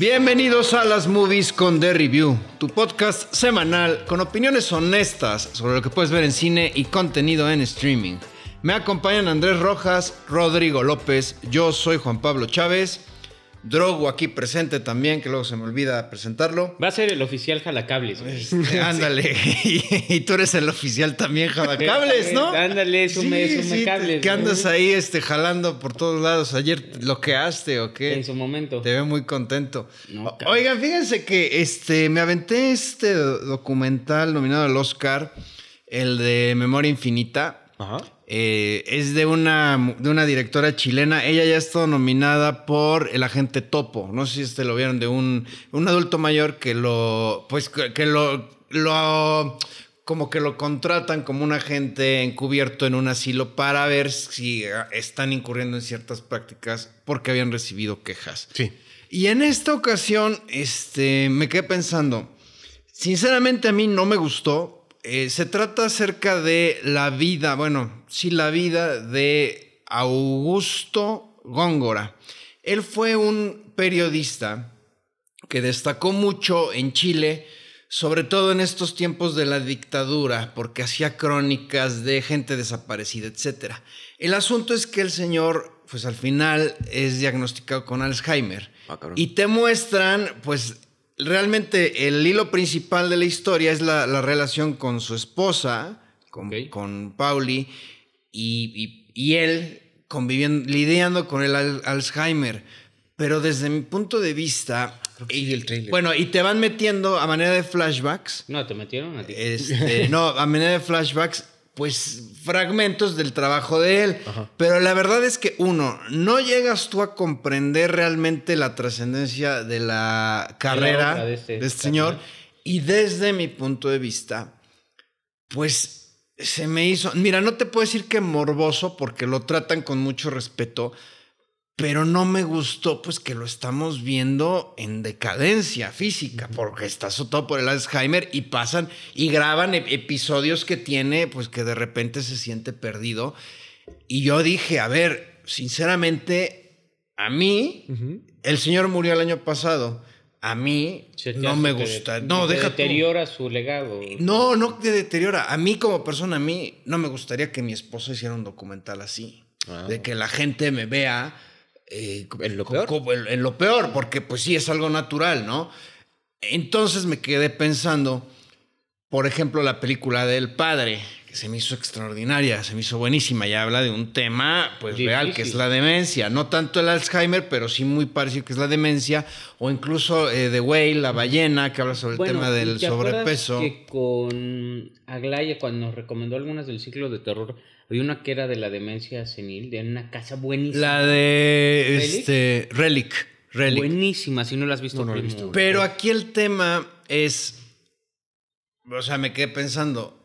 Bienvenidos a las Movies con The Review, tu podcast semanal con opiniones honestas sobre lo que puedes ver en cine y contenido en streaming. Me acompañan Andrés Rojas, Rodrigo López, yo soy Juan Pablo Chávez Drogo aquí presente también, que luego se me olvida presentarlo. Va a ser el oficial Jalacables. Este, ándale. y, tú eres el oficial también Jalacables, ¿no? Ándale, sume, sí, cables. Que andas ahí este, jalando por todos lados. Ayer lo que haste o qué. En su momento. Te veo muy contento. Oigan, fíjense que este, me aventé este documental nominado al Oscar, el de Memoria Infinita. Ajá. Eh, es de una, de una directora chilena. Ella ya ha estado nominada por El Agente Topo. No sé si este lo vieron, de un, un adulto mayor que lo. Pues que lo, lo. como que lo contratan como un agente encubierto en un asilo para ver si están incurriendo en ciertas prácticas porque habían recibido quejas. Sí. Y en esta ocasión, este, me quedé pensando. Sinceramente, a mí no me gustó eh, se trata acerca de la vida, bueno, sí, la vida de Augusto Góngora. Él fue un periodista que destacó mucho en Chile, sobre todo en estos tiempos de la dictadura, porque hacía crónicas de gente desaparecida, etc. El asunto es que el señor, pues al final es diagnosticado con Alzheimer. Ah, y te muestran, pues, realmente el hilo principal de la historia es la, relación con su esposa, con, con Pauli, y, él conviviendo, lidiando con el Alzheimer. Pero desde mi punto de vista. Y el trailer. Bueno, y te van metiendo a manera de flashbacks. No, te metieron a ti. Este, no, a manera de flashbacks pues fragmentos del trabajo de él. Pero la verdad es que uno, no llegas tú a comprender realmente la trascendencia de la carrera este de este, señor. Y desde mi punto de vista, pues se me hizo, mira, no te puedo decir que morboso porque lo tratan con mucho respeto, pero no me gustó pues que lo estamos viendo en decadencia física, porque está azotado por el Alzheimer y pasan y graban episodios que tiene pues que de repente se siente perdido. Y yo dije, a ver, sinceramente, a mí, el señor murió el año pasado. A mí no me gusta. no, deteriora su legado. No, no te deteriora. A mí como persona, a mí no me gustaría que mi esposo hiciera un documental así. Ah. De que la gente me vea eh, en lo peor. en, lo peor, porque pues sí, es algo natural, ¿no? Entonces me quedé pensando, por ejemplo, la película del padre, que se me hizo extraordinaria, se me hizo buenísima, y habla de un tema pues real, que es la demencia, no tanto el Alzheimer, pero sí muy parecido que es la demencia, o incluso eh, The Whale, la ballena, que habla sobre el tema del sobrepeso. que con Aglaya, cuando nos recomendó algunas del ciclo de terror, había una que era de la demencia senil, de una casa buenísima. La de este Relic. Relic. Buenísima, si no la has visto. No, visto. Pero aquí el tema es, o sea, me quedé pensando,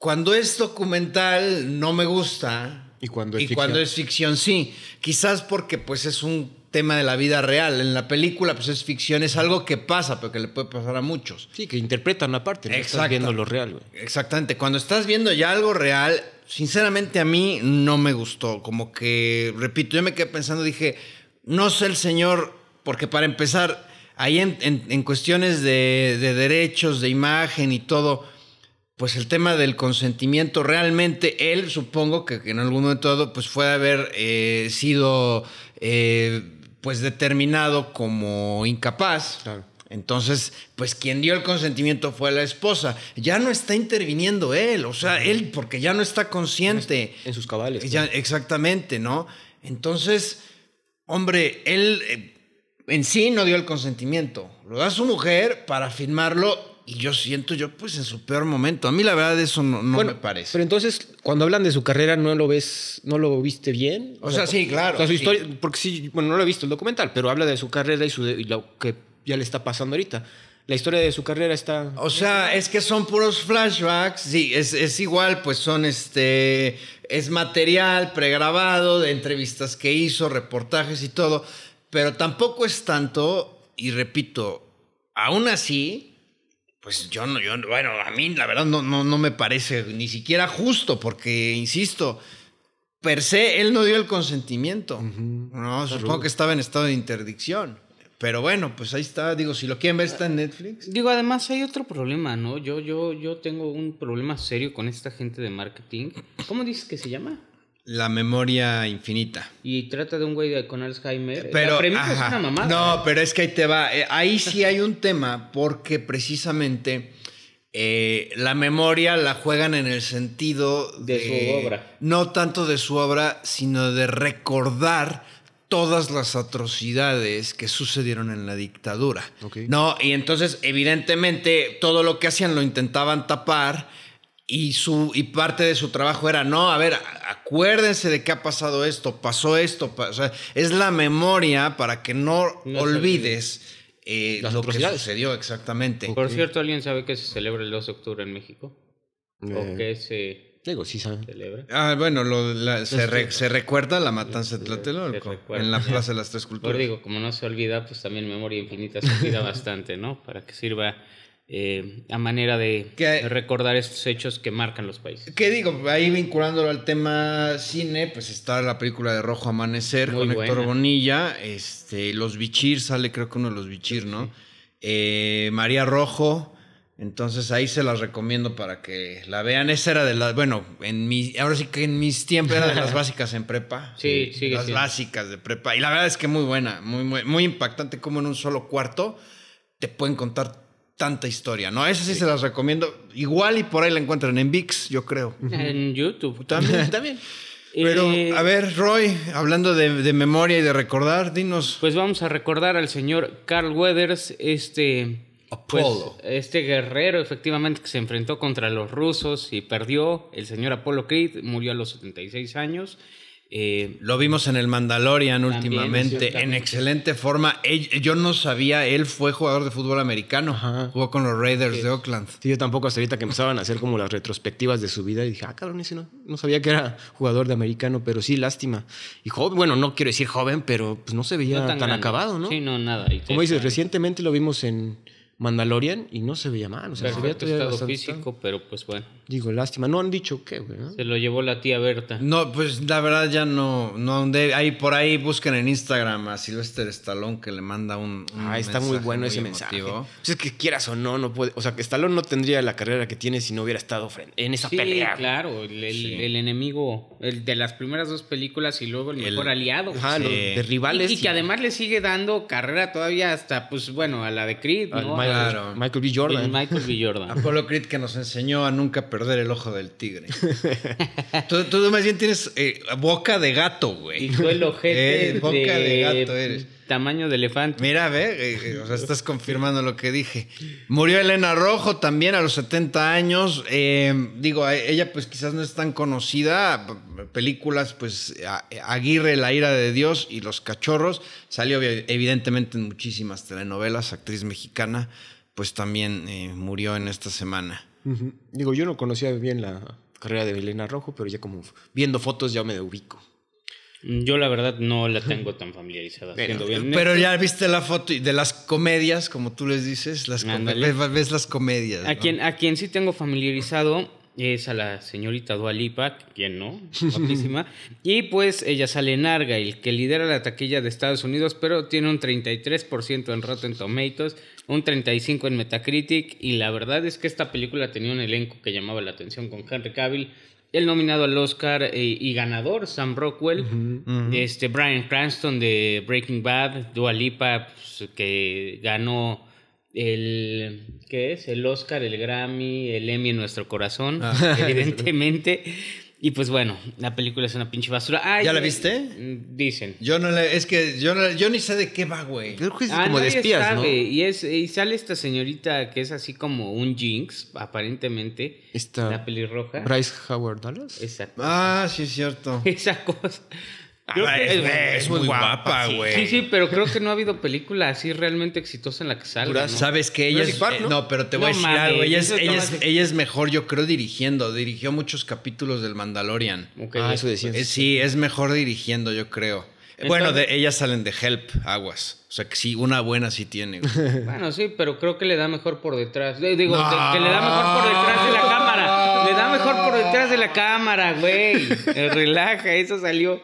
cuando es documental no me gusta. Y cuando es y cuando es ficción sí. Quizás porque pues es un tema de la vida real. En la película, pues es ficción, es algo que pasa, pero que le puede pasar a muchos. Sí, que interpretan aparte, no estás viendo lo real, güey. Exactamente. Cuando estás viendo ya algo real, sinceramente a mí no me gustó. Como que, repito, yo me quedé pensando, dije, no sé el señor, porque para empezar, ahí en, cuestiones de, derechos, de imagen y todo, pues el tema del consentimiento, realmente él, supongo que, en algún momento pues puede haber eh, sido eh, pues determinado como incapaz. Claro. Entonces, pues quien dio el consentimiento fue la esposa. Ya no está interviniendo él, o sea, él porque ya no está consciente. En sus cabales. Ya, exactamente, ¿no? Entonces, hombre, él eh, en sí no dio el consentimiento. Lo da su mujer para firmarlo y yo siento yo pues en su peor momento. A mí la verdad eso no, me parece. Pero entonces cuando hablan de su carrera no lo ves, no lo viste bien. O, sea, sí, claro. O sea, su historia, porque sí, bueno, no lo he visto el documental, pero habla de su carrera y, su, y lo que ya le está pasando ahorita. La historia de su carrera está... O sea, es que son puros flashbacks, sí, es, igual, pues son este... Es material pregrabado de entrevistas que hizo, reportajes y todo, pero tampoco es tanto, y repito, aún así, pues yo no, yo, bueno, a mí la verdad no, no, no me parece ni siquiera justo, porque, insisto, per se él no dio el consentimiento. No, supongo que estaba en estado de interdicción. Pero bueno, pues ahí está. Digo, si lo quieren ver, está en Netflix. Digo, además hay otro problema, ¿no? Yo, yo, yo tengo un problema serio con esta gente de marketing. ¿Cómo dices que se llama? La memoria infinita. Y trata de un güey de- con Alzheimer. Pero, la premisa ajá. es una mamada. No, pero es que ahí te va. Eh, ahí sí hay un tema porque precisamente eh, la memoria la juegan en el sentido De su obra. No tanto de su obra, sino de recordar todas las atrocidades que sucedieron en la dictadura. No, y entonces evidentemente todo lo que hacían lo intentaban tapar y su y parte de su trabajo era no, a ver, acuérdense de que ha pasado esto, pasó esto, o sea, es la memoria para que no, olvides eh, Las lo que sucedió exactamente. Por cierto, ¿alguien sabe que se celebra el 2 de octubre en México? ¿O Eh, qué se Digo, sí saben. celebra? Ah, bueno, lo- la- se, Este, re- se recuerda la matanza de se Tlatelolco en la Plaza de las Tres Pero Culturas. digo, como no se olvida, pues también memoria infinita se olvida bastante, ¿no? Para que sirva eh, a manera de Que- recordar estos hechos que marcan los países. ¿Qué digo? Ahí vinculándolo al tema cine, pues está la película de Rojo Amanecer Muy con Héctor buena. Bonilla. Este, los Bichir, sale creo que uno de los Bichir, ¿no? Eh, María Rojo. Entonces ahí se las recomiendo para que la vean. Esa era de las, bueno, en mi, ahora sí que en mis tiempos era de las básicas en prepa. Sí, sigue Las siendo. básicas de prepa. Y la verdad es que muy buena, muy, muy, muy impactante como en un solo cuarto te pueden contar tanta historia, ¿no? Esa sí, se las recomiendo. Igual y por ahí la encuentran en VIX, yo creo. En YouTube. También. También. Pero, Eh, a ver, Roy, hablando de, de memoria y de recordar, dinos. Pues vamos a recordar al señor Carl Weathers, este. pues, Apolo. este guerrero, efectivamente, que se enfrentó contra los rusos y perdió. El señor Apollo Creed murió a los 76 años. Eh, Lo vimos en el Mandalorian También, últimamente, en excelente forma. Él- yo no sabía, él fue jugador de fútbol americano. Ajá. Jugó con los Raiders de Oakland. Sí, yo tampoco hasta ahorita que empezaban a hacer como las retrospectivas de su vida y dije, ah, cabrón, ese no, no sabía que era jugador de americano, pero sí, lástima. Y joven, bueno, no quiero decir joven, pero pues no se veía no tan, grande. acabado, ¿no? Sí, no, nada. Como dices, recientemente lo vimos en Mandalorian y no se veía mal, o sea, se veía estado bastante- físico, pero pues bueno, Digo, lástima, no han dicho qué, güey, ¿no? se lo llevó la tía Berta. No, pues la verdad ya no, no ahondé. Ahí por ahí busquen en Instagram a Sylvester Stallone que le manda un, un Ah, está muy bueno muy ese mensaje. Pues es que quieras o no, no puede. O sea, que Stallone no tendría la carrera que tiene si no hubiera estado en esa Sí, pelea. claro, el, el- Sí. el enemigo el de las primeras dos películas y luego el El- mejor aliado. Ajá, Sí. los de rivales. y, y que además le sigue dando carrera todavía hasta, pues bueno, a la de Creed, al ¿no? Michael, Claro. Michael B. Jordan. El Michael B. Jordan. Apolo Creed que nos enseñó a nunca perder el ojo del tigre. tú, tú más bien tienes eh, boca de gato, güey. Y tú el ojete Eh, boca de gato eres. Tamaño de elefante. Mira, ve, eh, eh, o sea, estás confirmando lo que dije. Murió Elena Rojo también a los 70 años. Eh, digo, ella pues quizás no es tan conocida. Películas, pues Aguirre, La ira de Dios y Los Cachorros. Salió evi- evidentemente en muchísimas telenovelas, actriz mexicana, pues también eh, murió en esta semana. Digo, yo no conocía bien la carrera de Elena Rojo, pero ya como viendo fotos ya me ubico. Yo la verdad no la tengo tan familiarizada. bien Pero ya viste la foto de las comedias, como tú les dices, las ves las comedias. A ¿no? quien, a quien sí tengo familiarizado es a la señorita Dua Lipa, quien no, guapísima. y pues ella sale en Argyle, que lidera la taquilla de Estados Unidos, pero tiene un 33% en Rotten Tomatoes, un 35% en Metacritic. Y la verdad es que esta película tenía un elenco que llamaba la atención con Henry Cavill. El nominado al Oscar eh, y ganador, Sam Rockwell. Este, Brian Cranston de Breaking Bad, Dua Lipa, pues, que ganó el ¿qué es? El Oscar, el Grammy, el Emmy en nuestro corazón, Ah. evidentemente. Y pues bueno, la película es una pinche basura. Ay, ¿Ya la eh, viste? Dicen. Yo no le, es que yo, no- yo ni sé de qué va, güey. Creo que es Ah, como de espías, sabe. ¿no? Y, es, y sale esta señorita que es así como un Jinx, aparentemente. Esta La pelirroja. Bryce Howard Dallas. Exacto. Ah, sí es cierto. Esa cosa. Creo Ah, que es, es- es muy guapa, güey. Sí, sí, pero creo que no ha habido película así realmente exitosa en la que salga. ¿no? Sabes que ella es, Park, eh, ¿no? no, pero te voy a decir algo. Ella es, ella, ella mejor, yo creo, dirigiendo. Dirigió muchos capítulos del Mandalorian. Ok, Ah, eso decían. Eh, sí, es mejor dirigiendo, yo creo. bueno, de, ellas salen de Help, aguas. O sea que sí, una buena sí tiene. güey. Bueno, sí, pero creo que le da mejor por detrás. Eh, Digo, que le da mejor por detrás de la cámara. Mejor por detrás de la cámara, güey. Eh, Relaja, eso salió.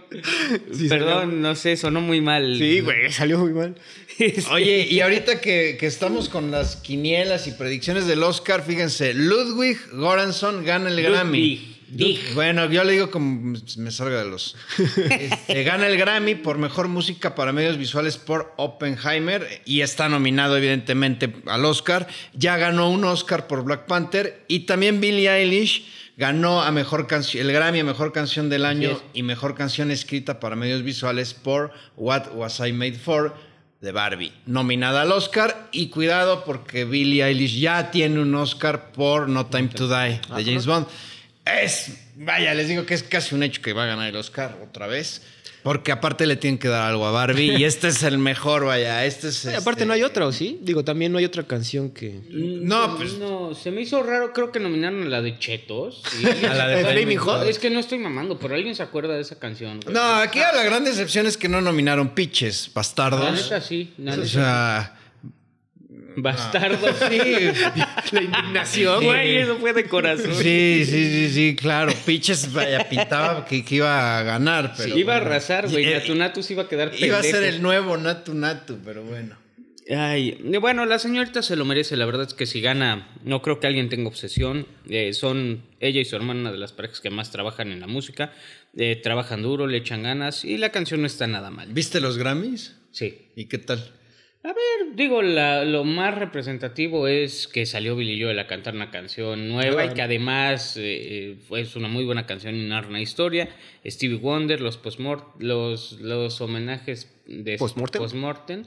Sí, Perdón, no sé, sonó muy mal. Sí, güey, salió muy mal. Oye, y ahorita que, que estamos con las quinielas y predicciones del Oscar, fíjense, Ludwig Göransson gana el Grammy. Ludwig. Dig. Bueno, yo le digo como me salga de los. Este, gana el Grammy por mejor música para medios visuales por Oppenheimer y está nominado, evidentemente, al Oscar. Ya ganó un Oscar por Black Panther y también Billie Eilish ganó a mejor canción, el Grammy a mejor canción del año y mejor canción escrita para medios visuales por What Was I Made For de Barbie, nominada al Oscar y cuidado porque Billie Eilish ya tiene un Oscar por No Time to Die de James Bond. Es, vaya, les digo que es casi un hecho que va a ganar el Oscar otra vez. Porque aparte le tienen que dar algo a Barbie y este es el mejor, vaya. Este es. Ay, este- aparte no hay otra, ¿o sí? Digo, también no hay otra canción que... No, pues- No, se me hizo raro, creo que nominaron a la de Chetos. A la de Flaming Hot. Es que no estoy mamando, pero alguien se acuerda de esa canción. güey? No, aquí la gran decepción es que no nominaron Pitches, La bastardos. neta sí, la O neta. sea, Bastardo, sí. La indignación, Güey, eso fue de corazón. sí, sí, sí, sí, claro. Pitches, vaya, pintaba que, que iba a ganar, pero. iba a arrasar, güey. Eh, Natu Natu se iba a quedar Iba a ser pendejo. el nuevo Natu Natu, pero bueno. Ay, bueno, la señorita se lo merece. La verdad es que si gana, no creo que alguien tenga obsesión. Eh, son ella y su hermana una de las parejas que más trabajan en la música. Eh, trabajan duro, le echan ganas y la canción no está nada mal. ¿Viste los Grammys? Sí. ¿Y qué tal? A ver, digo, la- lo más representativo es que salió Billy Joel a cantar una canción nueva y que además eh, fue es una muy buena canción y narra una historia. Stevie Wonder, los, postmort los, los homenajes de Postmortem.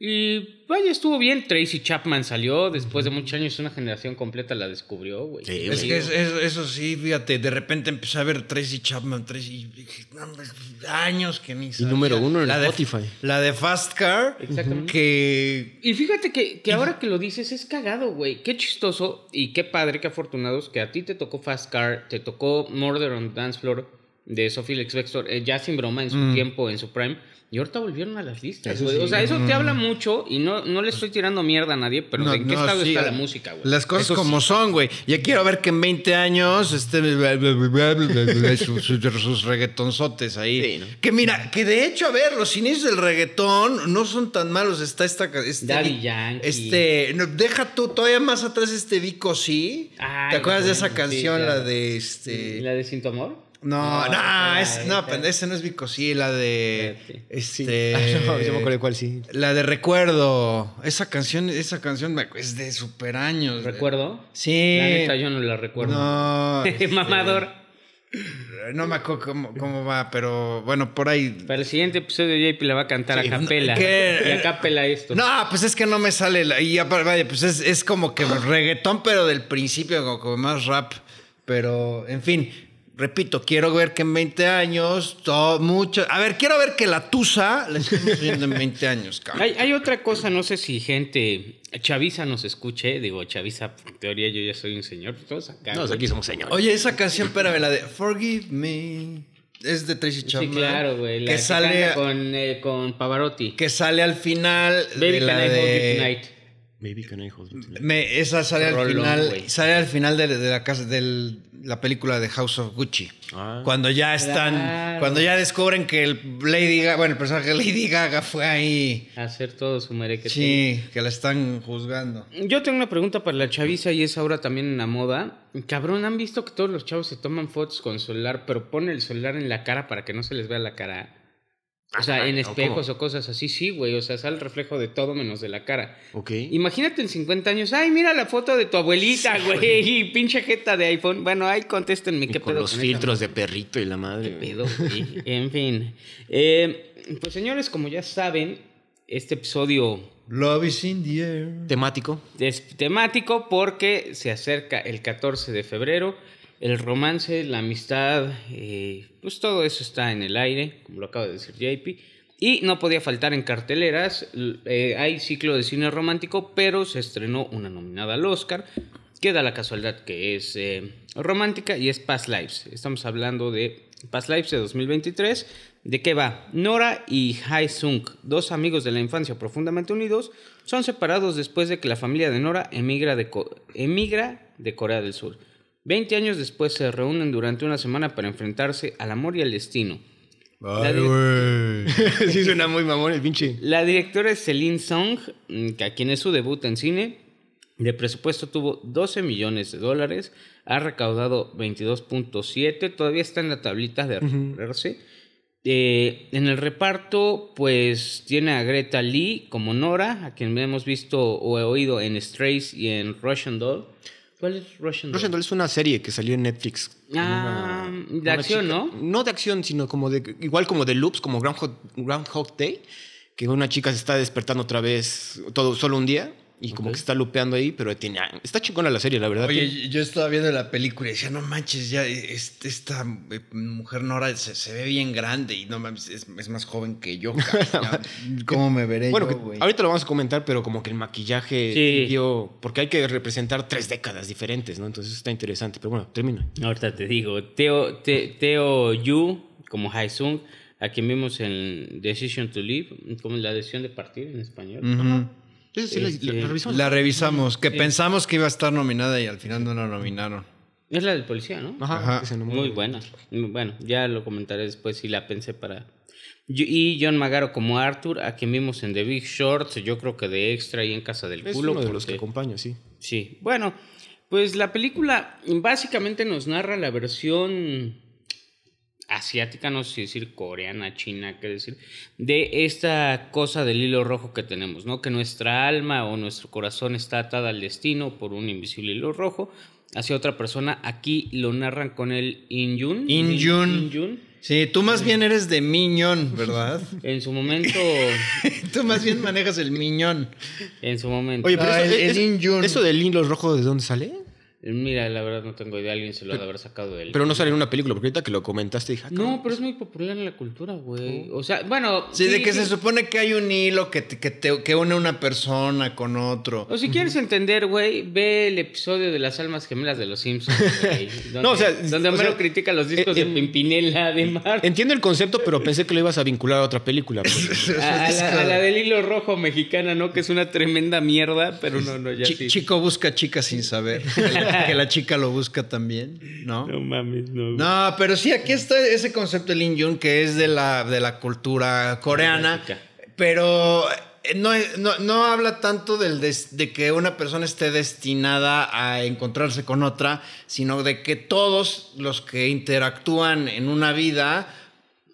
Y vaya, estuvo bien. Tracy Chapman salió después de muchos años, una generación completa la descubrió, güey. Sí, Es que es- es- eso sí, fíjate, de repente empecé a ver Tracy Chapman, Tracy, y hombre, años que ni sabía. número uno en la de, Spotify. La de Fast Car, Exactamente. que Y fíjate que, que ahora que lo dices es cagado, güey. Qué chistoso y qué padre, qué afortunados que a ti te tocó Fast Car, te tocó Murder on Dance Floor de Sophie Lex Vector, eh, ya sin broma en su tiempo, en su prime. Y ahorita volvieron a las listas, Eso güey. sí. O sea, eso te habla mucho y no, no le estoy tirando mierda a nadie, pero No, ¿en qué no, estado sí, está la música, güey? Las cosas Eso como son, güey. Ya quiero ver que en 20 años este, sus, sus- reggaetonzotes ahí. Sí, ¿no? Que mira, que de hecho, a ver, los inicios del reggaetón no son tan malos. Está esta. Este, Daddy Yankee. Este. no, deja tú, todavía más atrás este Vico, sí. Ay, ¿Te acuerdas de esa canción, claro. la de este. ¿La de Sin tu amor? No, no, esa, es, no, esa. no es Vico, sí, la de. Espérate. Sí. Este. Ah, no, yo me acuerdo de cuál sí. La de Recuerdo. Esa canción, esa canción me- es de super años. ¿Recuerdo? Sí. La neta, yo no la recuerdo. No. este, Mamador. No me acuerdo cómo, cómo va, pero bueno, por ahí. Para el siguiente episodio, JP la va a cantar Sí, a capela. ¿qué? Y a capela esto. No, pues es que no me sale. La, y vaya, pues es, es como que reggaetón, pero del principio, como, como más rap. Pero, en fin, repito, quiero ver que en 20 años, todo, mucho. A ver, quiero ver que la Tusa la estemos viendo en 20 años, cabrón. Hay, hay otra cosa, no sé si gente chaviza nos escuche. Digo, chaviza, en teoría yo ya soy un señor. Todos acá. No, aquí somos señores. Oye, esa canción, espérame, la de Forgive Me. Es de Tracy Sí, Chapman. claro, güey. La Que que sale, con, eh, con Pavarotti. que sale al final. Baby, de la can I hold you de- tonight? Baby, can I hold you tonight? Me- esa sale al Rolón, final, sale al final de, de la casa de la película de House of Gucci. Ah. Cuando ya están, Claro. cuando ya descubren que el Lady Gaga, bueno, el personaje de Lady Gaga fue ahí. Hacer todo su mereque. Sí, que la están juzgando. Yo tengo una pregunta para la chaviza y es ahora también en la moda. Cabrón, ¿han visto que todos los chavos se toman fotos con celular, pero ponen el celular en la cara para que no se les vea la cara? O sea, Ah, en ¿o espejos o cosas así, sí, güey. O sea, sale el reflejo de todo menos de la cara. Ok. Imagínate en 50 años, ay, mira la foto de tu abuelita, güey, y pinche jeta de iPhone. Bueno, ahí contéstenme Y qué con pedo los con filtros de perrito y la madre. güey. pedo, güey. En fin. Eh, pues señores, como ya saben, este episodio Love is in the air. Temático. es temático porque se acerca el 14 de febrero. El romance, la amistad, eh, pues todo eso está en el aire, como lo acaba de decir JP. Y no podía faltar en carteleras. eh, hay ciclo de cine romántico, pero se estrenó una nominada al Oscar. Queda la casualidad que es eh, romántica y es Past Lives. Estamos hablando de Past Lives de 2023. ¿De qué va? Nora y Hae Sung, dos amigos de la infancia profundamente unidos, son separados después de que la familia de Nora emigra de Corea del Sur. 20 años después se reúnen durante una semana para enfrentarse al amor y al destino. Güey. sí, suena muy mamón el pinche. La directora es Celine Song, que a quien es su debut en cine. De presupuesto tuvo 12 millones de dólares, ha recaudado 22.7, todavía está en la tablita de recuperarse. Eh, en el reparto, pues tiene a Greta Lee como Nora, a quien hemos visto o he oído en Strays y en Russian Doll. ¿Cuál es Russian Doll? Russian Doll es una serie que salió en Netflix. Ah, Una- de una acción, chica- ¿no? No de acción, sino como de. Igual como de loops, como Groundhog, Groundhog Day. Que una chica se está despertando otra vez todo, solo un día. Y como que está lupeando ahí, pero tiene, está chingona la serie, la verdad. Oye, Tiene- yo estaba viendo la película y decía, no manches, ya este- esta eh, mujer Nora se, se ve bien grande y no mames, es, es más joven que yo. ¿Cómo me veré bueno, yo, que güey? ahorita lo vamos a comentar, pero como que el maquillaje Sí. siguió- porque hay que representar tres décadas diferentes, ¿no? Entonces está interesante. Pero bueno, termina. Ahorita te digo, Teo, Te- Teo Yu como Haesung, a quien vimos en Decision to Live, como la decisión de partir en español. Esa sí la- Este, la- la revisamos. La revisamos, que pensamos que iba a estar nominada y al final no la nominaron. Es la del policía, ¿no? Ajá, Ajá. que se nombró. Muy buena. Muy Bueno, ya lo comentaré después si la pensé para... Y John Magaro como Arthur, a quien vimos en The Big Short, yo creo que de extra y en Casa del Es Culo. uno de los que acompaña, sí. Sí, bueno, pues la película básicamente nos narra la versión asiática, no sé si decir coreana, china, qué decir, de esta cosa del hilo rojo que tenemos, ¿no? Que nuestra alma o nuestro corazón está atada al destino por un invisible hilo rojo hacia otra persona. Aquí lo narran con el Inyun. Inyun. Inyun. Sí, tú más bien eres de Miñón, ¿verdad? En su momento, tú más bien manejas el Miñón. en su momento. Oye, pero Ah, eso, es- In Yun. eso del hilo rojo, ¿de dónde sale? Mira, la verdad no tengo idea, alguien se lo ha de haber sacado de él. Pero no sale en una película, porque ahorita que lo comentaste dije, ah, No, pero es muy popular en la cultura, güey. O sea, bueno. Sí, de que se supone que hay un hilo que, te- que, te- que une una persona con otro. O si quieres entender, güey, ve el episodio de las almas gemelas de los Simpsons, güey. Donde, No, o sea, donde Homero critica los discos eh, de eh, Pimpinela de Mar. Entiendo el concepto, pero pensé que lo ibas a vincular a otra película. porque- A, a la, a la del hilo rojo mexicana, ¿no? Que es una tremenda mierda, pero no, no, ya sí. Chico busca chica sin saber. Que la, chica lo busca también, ¿no? No mames, no. No, pero sí, aquí está ese concepto del Yun que es de la, de la cultura coreana, pero eh, no, es- no, no habla tanto del des- de que una persona esté destinada a encontrarse con otra, sino de que todos los que interactúan en una vida,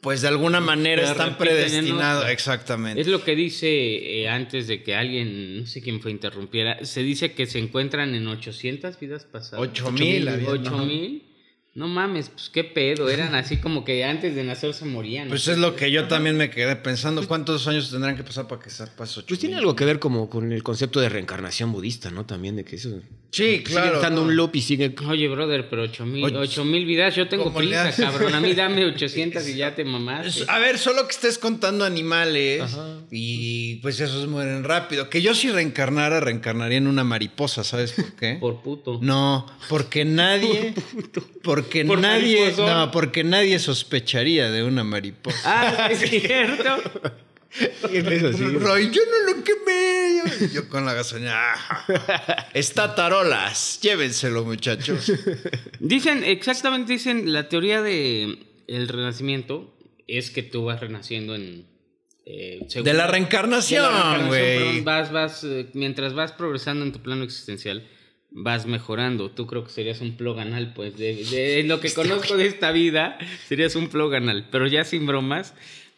pues de alguna manera Se están predestinados. Exactamente. Es lo que dice eh, antes de que alguien, no sé quién fue, interrumpiera. Se dice que se encuentran en 800 vidas pasadas. Ocho mil, había, ¿Ocho ¿no? mames, pues qué pedo. Eran así como que antes de nacer se morían. Pues es lo que yo también me quedé pensando. ¿Cuántos años tendrán que pasar para que se pase ocho Pues tiene algo que ver como con el concepto de reencarnación budista, ¿no? También de que eso... Sí, Sigue claro. estando no. un loop y sigue... Oye, brother, pero 8 mil, Ocho- ocho mil vidas, yo tengo ¿Cómo le prisa, cabrón. A mí dame 800 y ya te mamaste. A ver, solo que estés contando animales Ajá. y pues esos mueren rápido. Que yo si reencarnara, reencarnaría en una mariposa, ¿sabes por qué? Por puto. No, porque nadie, porque Por nadie, mariposón. no, porque nadie sospecharía de una mariposa. Ah, es cierto. Roy, yo no lo quemé. Yo, yo con la gasolina. ah, Está tarolas. Llévenselo, muchachos. Dicen, exactamente dicen, la teoría de el renacimiento es que tú vas renaciendo en... eh, según- De la reencarnación, güey. Vas, vas, eh, mientras vas progresando en tu plano existencial, vas mejorando. Tú creo que serías un ploganal, pues, de, lo que conozco de esta vida, serías un ploganal. Pero ya sin bromas.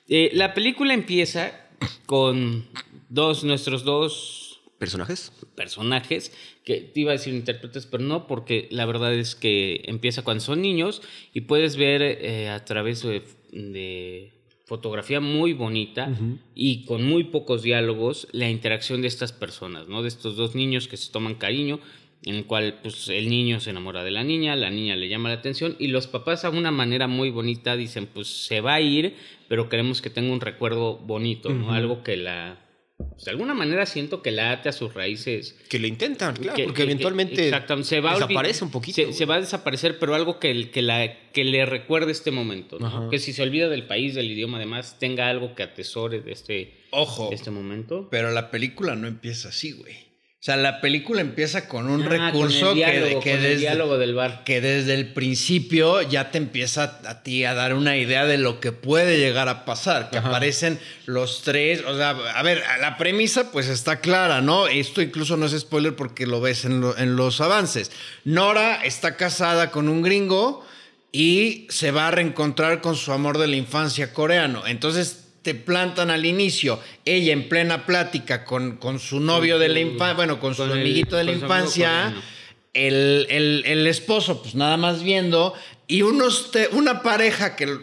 eh, la película empieza con dos, nuestros dos ¿Personajes? personajes que te iba a decir intérpretes, pero no, porque la verdad es que empieza cuando son niños y puedes ver eh, a través de, de fotografía muy bonita y con muy pocos diálogos la interacción de estas personas, ¿no? De estos dos niños que se toman cariño, en el cual pues el niño se enamora de la niña, la niña le llama la atención y los papás a una manera muy bonita dicen, pues se va a ir, pero queremos que tenga un recuerdo bonito, ¿no? Algo que la... pues, de alguna manera siento que la ate a sus raíces Que lo intentan, claro, que- porque que- eventualmente se va desaparece un poquito. Se, se va a desaparecer, pero algo que, que, la, que le recuerde este momento. Que si se olvida del país, del idioma, además, tenga algo que atesore de este, Ojo. de este momento. Pero la película no empieza así, güey. O sea, la película empieza con un Ah, recurso que- diálogo, que, con el desde, diálogo del bar. que desde el principio ya te empieza a ti a dar una idea de lo que puede llegar a pasar, que aparecen los tres, o sea, a ver, la premisa pues está clara, ¿no? Esto incluso no es spoiler porque lo ves en, lo- en los avances. Nora está casada con un gringo y se va a reencontrar con su amor de la infancia coreano. Entonces te plantan al inicio, ella en plena plática con, con su novio de la infancia, bueno, con su Con el- amiguito de la infancia el, el- el esposo, pues nada más viendo, y unos te- una pareja que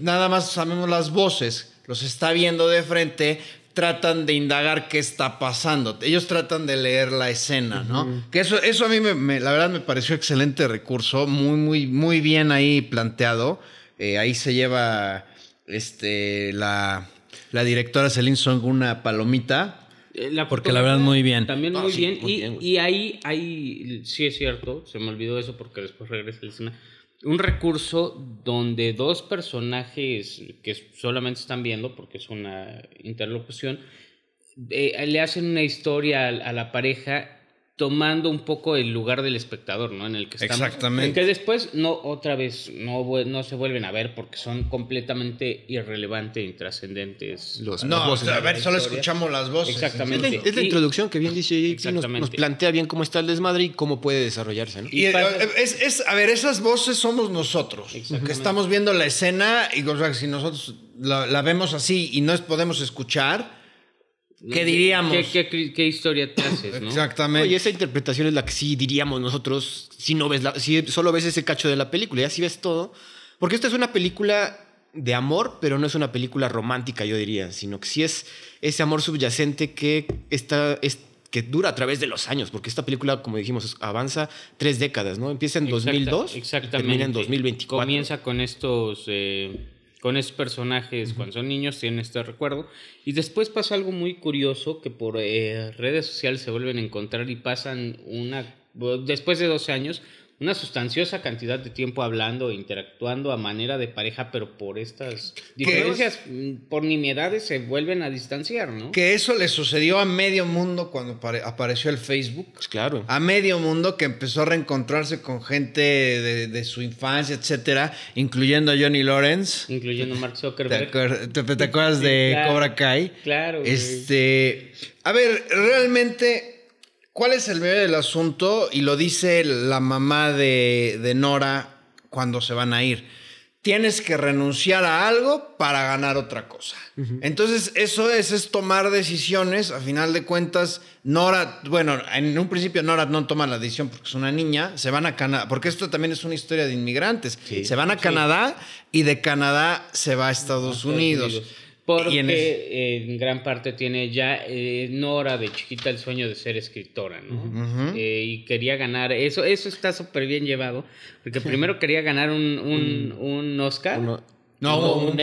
nada más sabemos las voces, los está viendo de frente, tratan de indagar qué está pasando. Ellos tratan de leer la escena, ¿no? Que eso, eso a mí, me, me- la verdad, me pareció excelente recurso, muy, muy, muy bien ahí planteado. Eh, ahí se lleva este, la, la directora Celine Song una palomita. Eh, La Porque la verdad, muy bien. También Ah, muy sí, bien. muy y, bien, y ahí, ahí, sí es cierto, se me olvidó eso porque después regresa la escena. Un recurso donde dos personajes que solamente están viendo, porque es una interlocución, eh, le hacen una historia a, a la pareja tomando un poco el lugar del espectador, ¿no? En el que estamos. Exactamente. Que después, no, otra vez, no, no se vuelven a ver porque son completamente irrelevantes, intrascendentes. Los- No, voces. a ver, solo historia. escuchamos las voces. Es Exactamente. la, es la Y- introducción que bien dice JP, nos, nos plantea bien cómo está el desmadre y cómo puede desarrollarse, ¿no? Y Y eh, es, es- a ver, esas voces somos nosotros. Que estamos viendo la escena y o sea, si nosotros la, la vemos así y no podemos escuchar, ¿qué diríamos? ¿Qué, qué, qué historia te haces, no? Exactamente. Oye, esa interpretación es la que sí diríamos nosotros si no ves la, si solo ves ese cacho de la película, ya si ves todo. Porque esta es una película de amor, pero no es una película romántica, yo diría, sino que sí es ese amor subyacente que está, es, que dura a través de los años, porque esta película, como dijimos, avanza tres décadas, ¿no? Empieza en Exacta- 2002 y Exactamente. termina en 2024. Comienza con estos, eh, con estos personajes cuando son niños, tienen este recuerdo. Y después pasa algo muy curioso que por eh, redes sociales se vuelven a encontrar y pasan una, después de 12 años, una sustanciosa cantidad de tiempo hablando e interactuando a manera de pareja, pero por estas diferencias, mm, por nimiedades, se vuelven a distanciar, ¿no? Que eso le sucedió a medio mundo cuando pare- apareció el Facebook. Pues claro. A medio mundo que empezó a reencontrarse con gente de, de su infancia, etcétera, incluyendo a Johnny Lawrence. Incluyendo Mark ¿Te, Zuckerberg. acuer- te- te acuerdas Sí, de claro. Cobra Kai? Claro. Este, a ver, realmente, ¿cuál es el medio del asunto? Y lo dice la mamá de, de Nora cuando se van a ir. Tienes que renunciar a algo para ganar otra cosa. Entonces, eso es, es tomar decisiones. A final de cuentas, Nora, bueno, en un principio Nora no toma la decisión porque es una niña. Se van a Canadá, porque esto también es una historia de inmigrantes. Sí. Se van a Canadá y de Canadá se va a Estados, Estados Unidos. Porque en gran parte tiene ya eh, Nora de chiquita el sueño de ser escritora, ¿no? Eh, y quería ganar, eso, eso está súper bien llevado, porque primero quería ganar un, un, un Oscar. Uno- No, un, un, un-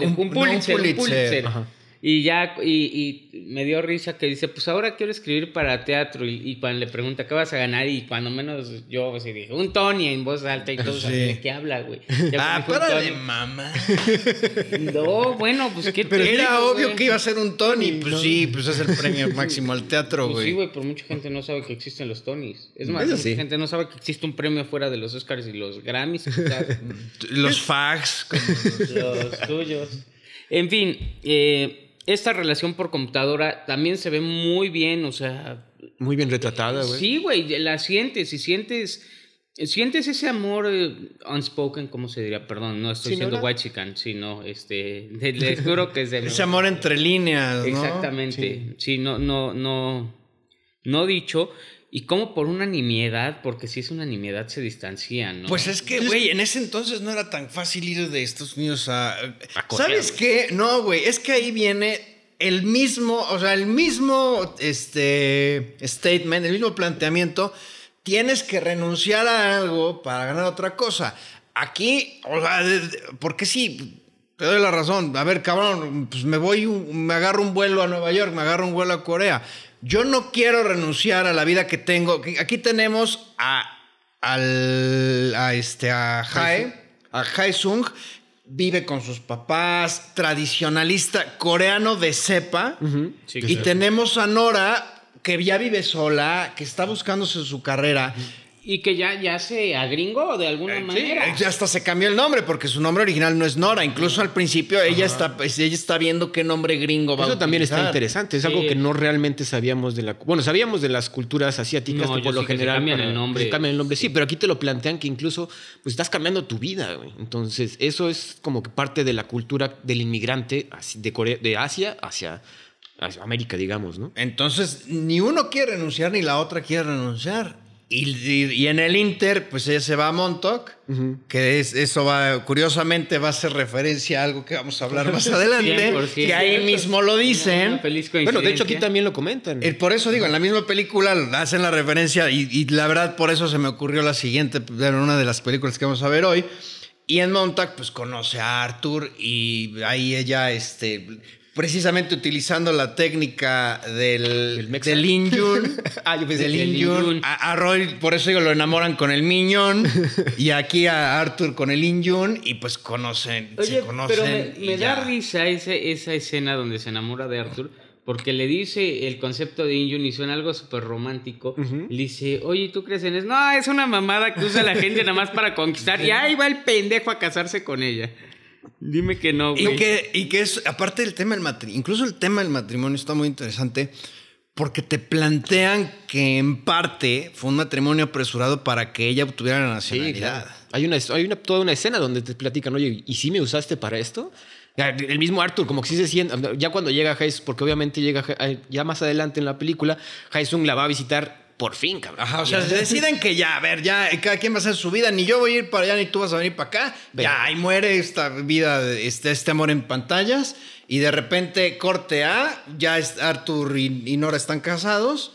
un no, un Pulitzer, un Pulitzer. Pulitzer. Ajá. Y ya, y, y me dio risa que dice, pues ahora quiero escribir para teatro. Y, y cuando le pregunta, ¿qué vas a ganar? Y cuando menos yo así dije, un Tony en voz alta y todo. Sí. ¿De qué habla, güey? Ya Ah, para de mamá. No, bueno, pues qué Pero era digo, obvio güey? que iba a ser un Tony. Pues sí, pues es el premio máximo al teatro, Pues sí, güey. güey, pero mucha gente no sabe que existen los Tonys. Es más, Eso mucha sí. gente no sabe que existe un premio fuera de los Oscars y los Grammys, quizás, Los fags. los tuyos. En fin, eh, esta relación por computadora también se ve muy bien, o sea, Muy bien retratada, güey. sí, güey, la sientes y sientes... Sientes ese amor eh, unspoken, ¿cómo se diría? Perdón, no estoy siendo white chican, sino este, les juro que es de Ese amor entre líneas, ¿no? Exactamente. Sí. no, no, no, no dicho. Y como por una nimiedad, porque si es una nimiedad se distancian, ¿no? Pues es que, güey, en ese entonces no era tan fácil ir de Estados Unidos a... A coger, ¿Sabes qué? No, güey, es que ahí viene el mismo, o sea, el mismo este, statement, el mismo planteamiento. Tienes que renunciar a algo para ganar otra cosa. Aquí, o sea, porque sí, te doy la razón. A ver, cabrón, pues me voy, me agarro un vuelo a Nueva York, me agarro un vuelo a Corea. Yo no quiero renunciar a la vida que tengo. Aquí tenemos a, al, a, este, a Jae, a Jae Sung, vive con sus papás, tradicionalista coreano de cepa. Sí, Y tenemos a Nora que ya vive sola, que está buscándose su carrera. Y que ya, ya se agringó de alguna Sí, manera. ya hasta se cambió el nombre porque su nombre original no es Nora. Incluso al principio ella está, pues, ella está viendo qué nombre gringo va Eso a también está interesante. Es Sí. algo que no realmente sabíamos de la. Bueno, sabíamos de las culturas asiáticas No, que yo por lo sí que se general. cambian el nombre. se cambian el nombre, sí, pero aquí te lo plantean que incluso pues estás cambiando tu vida, güey. Entonces, eso es como que parte de la cultura del inmigrante así, de, Corea, de Asia hacia, hacia América, digamos, ¿no? Entonces, ni uno quiere renunciar ni la otra quiere renunciar. Y, y- y en el Inter, pues ella se va a Montauk, que es, eso va, curiosamente va a ser referencia a algo que vamos a hablar más adelante, 100%. que ahí mismo lo dicen. Una feliz Bueno, de hecho aquí también lo comentan. Eh, por eso digo, en la misma película hacen la referencia y, y la verdad por eso se me ocurrió la siguiente, bueno, una de las películas que vamos a ver hoy. Y en Montauk pues conoce a Arthur y ahí ella, este, precisamente utilizando la técnica del, ¿Del Yun. Ah, yo pensé del el. Yun. A, a Roy, por eso digo, lo enamoran con el Miñón y aquí a Arthur con el Lin Yun y pues conocen, se Oye, conocen. pero me, y me da risa ese, esa escena donde se enamora de Arthur, porque le dice el concepto de Injun y suena algo súper romántico. Le dice, oye, ¿tú crees en eso? No, es una mamada que usa la gente nada más para conquistar. Y ahí va el pendejo a casarse con ella. Dime que no, Y güey. que, y que es, aparte del tema del matrimonio, incluso el tema del matrimonio está muy interesante porque te plantean que en parte fue un matrimonio apresurado para que ella obtuviera la Sí, nacionalidad. claro. Hay, una, hay una, toda una escena donde te platican, oye, ¿y si me usaste para esto? El mismo Arthur, como que sí se siente, ya cuando llega Haes, porque obviamente llega, ya más adelante en la película, Haesung la va a visitar por fin, cabrón. Ajá, o sea, se deciden que ya, a ver, ya cada quien va a hacer su vida, ni yo voy a ir para allá, ni tú vas a venir para acá. Ya, ahí muere esta vida, este, este amor en pantallas, y de repente corte A, ya es Arthur y, y Nora están casados,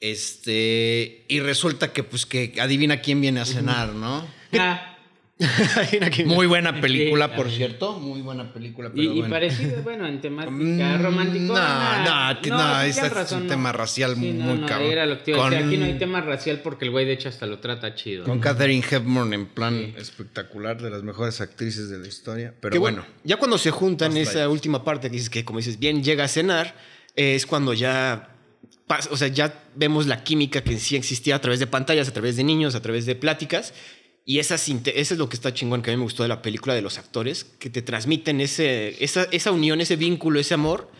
este, y resulta que pues que adivina quién viene a cenar, ¿no? Ah, Muy buena película, Sí, por cierto, muy buena película, pero y, y bueno. parecido, bueno, en temática Mm, romántico. no, no, no, es razón, un no. tema racial Sí, no, muy no, cabrón. Era lo que. Con- Aquí no hay tema racial porque el güey de hecho hasta lo trata chido. Con Catherine Hepburn en plan espectacular, de las mejores actrices de la historia. Pero que bueno, Ya cuando se juntan, esa última parte que dices que, como dices, bien llega a cenar, eh, es cuando ya. O sea, ya vemos la química que sí existía a través de pantallas, a través de niños, a través de pláticas. Y esa, eso es lo que está chingón, que a mí me gustó de la película de los actores, que te transmiten ese, esa, esa unión, ese vínculo, ese amor,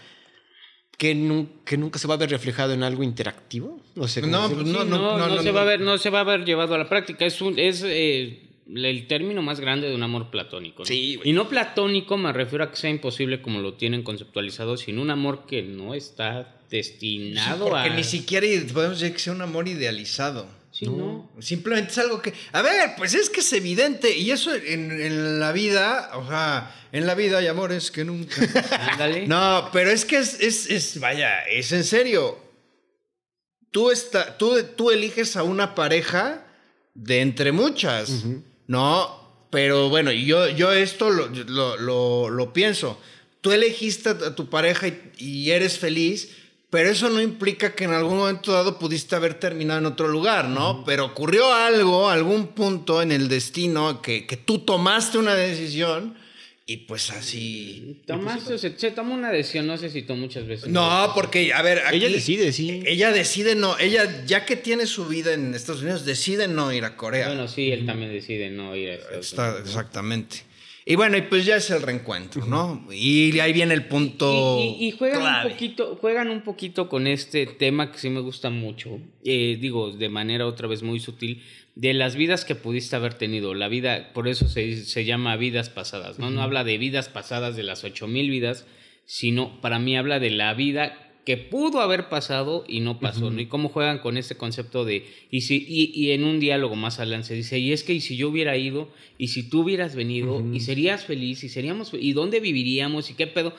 que, nun- que nunca se va a ver reflejado en algo interactivo. No sé. No. Sí, no, no, no, no, no, se no. va a ver, no se va a ver llevado a la práctica. Es un, es eh, el término más grande de un amor platónico. ¿no? Sí, güey. Y no platónico me refiero a que sea imposible como lo tienen conceptualizado, sino un amor que no está destinado porque a. ni siquiera podemos decir que sea un amor idealizado. No. Simplemente es algo que. A ver, pues es que es evidente. Y eso en, en la vida, o sea, en la vida hay amores que nunca. Ándale. no, pero es que es, es, es- vaya, es en serio. Tú, está, tú, tú eliges a una pareja de entre muchas, ¿no? Pero bueno, yo, yo esto lo, lo, lo- lo pienso. Tú elegiste a tu pareja y, y eres feliz, pero eso no implica que en algún momento dado pudiste haber terminado en otro lugar, ¿no? Pero ocurrió algo, algún punto en el destino que, que tú tomaste una decisión y pues así... Tomaste, se, se tomó una decisión, no sé si tomó muchas veces. No, porque, a ver, aquí- Ella decide, sí. Ella decide no, ella ya que tiene su vida en Estados Unidos, decide no ir a Corea. Bueno, sí, él también decide no ir a Estados Está, Unidos. exactamente. Y bueno, y pues ya es el reencuentro, ¿no? Y ahí viene el punto. Y, y- y juegan clave. un poquito, juegan un poquito con este tema que sí me gusta mucho. Eh, digo, de manera otra vez muy sutil, de las vidas que pudiste haber tenido. La vida, por eso se, se llama vidas pasadas, ¿no? No habla de vidas pasadas de las 8000 vidas, sino para mí habla de la vida que pudo haber pasado y no pasó, ¿no? Y cómo juegan con este concepto de, y, si, y, y en un diálogo más adelante se dice, y es que y si yo hubiera ido, y si tú hubieras venido, y serías feliz, y seríamos, y dónde viviríamos, y qué pedo,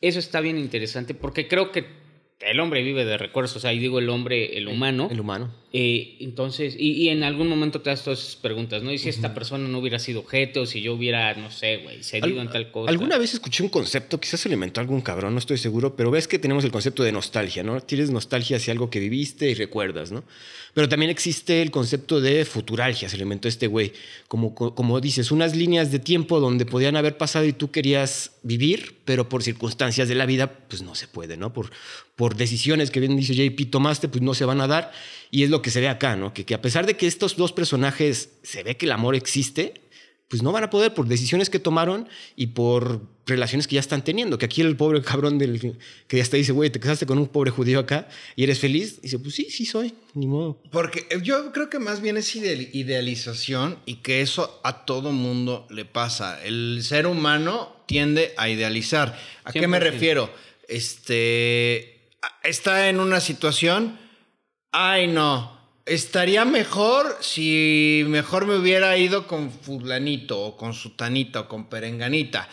eso está bien interesante, porque creo que el hombre vive de recuerdos, o sea, y digo el hombre, el humano, El humano. Eh, entonces, y, y en algún momento te das todas esas preguntas, ¿no? Y si esta persona no hubiera sido objeto, o si yo hubiera, no sé, güey, cedido en tal cosa. Alguna vez escuché un concepto, quizás se lo inventó algún cabrón, no estoy seguro, pero ves que tenemos el concepto de nostalgia, ¿no? Tienes nostalgia hacia algo que viviste y recuerdas, ¿no? Pero también existe el concepto de futuralgia, se lo inventó este güey. Como, co- como dices, unas líneas de tiempo donde podían haber pasado y tú querías vivir, pero por circunstancias de la vida, pues no se puede, ¿no? Por, por decisiones que bien dice JP tomaste, pues no se van a dar. Y es lo que se ve acá, ¿no? Que, que a pesar de que estos dos personajes se ve que el amor existe, pues no van a poder por decisiones que tomaron y por relaciones que ya están teniendo. Que aquí el pobre cabrón del que ya está dice, güey, te casaste con un pobre judío acá y eres feliz. dice, pues sí, sí soy, ni modo. Porque yo creo que más bien es ideal- idealización y que eso a todo mundo le pasa. El ser humano tiende a idealizar. ¿A qué me 100%. refiero? Este está en una situación, ay no, estaría mejor si mejor me hubiera ido con fulanito o con sutanita o con perenganita.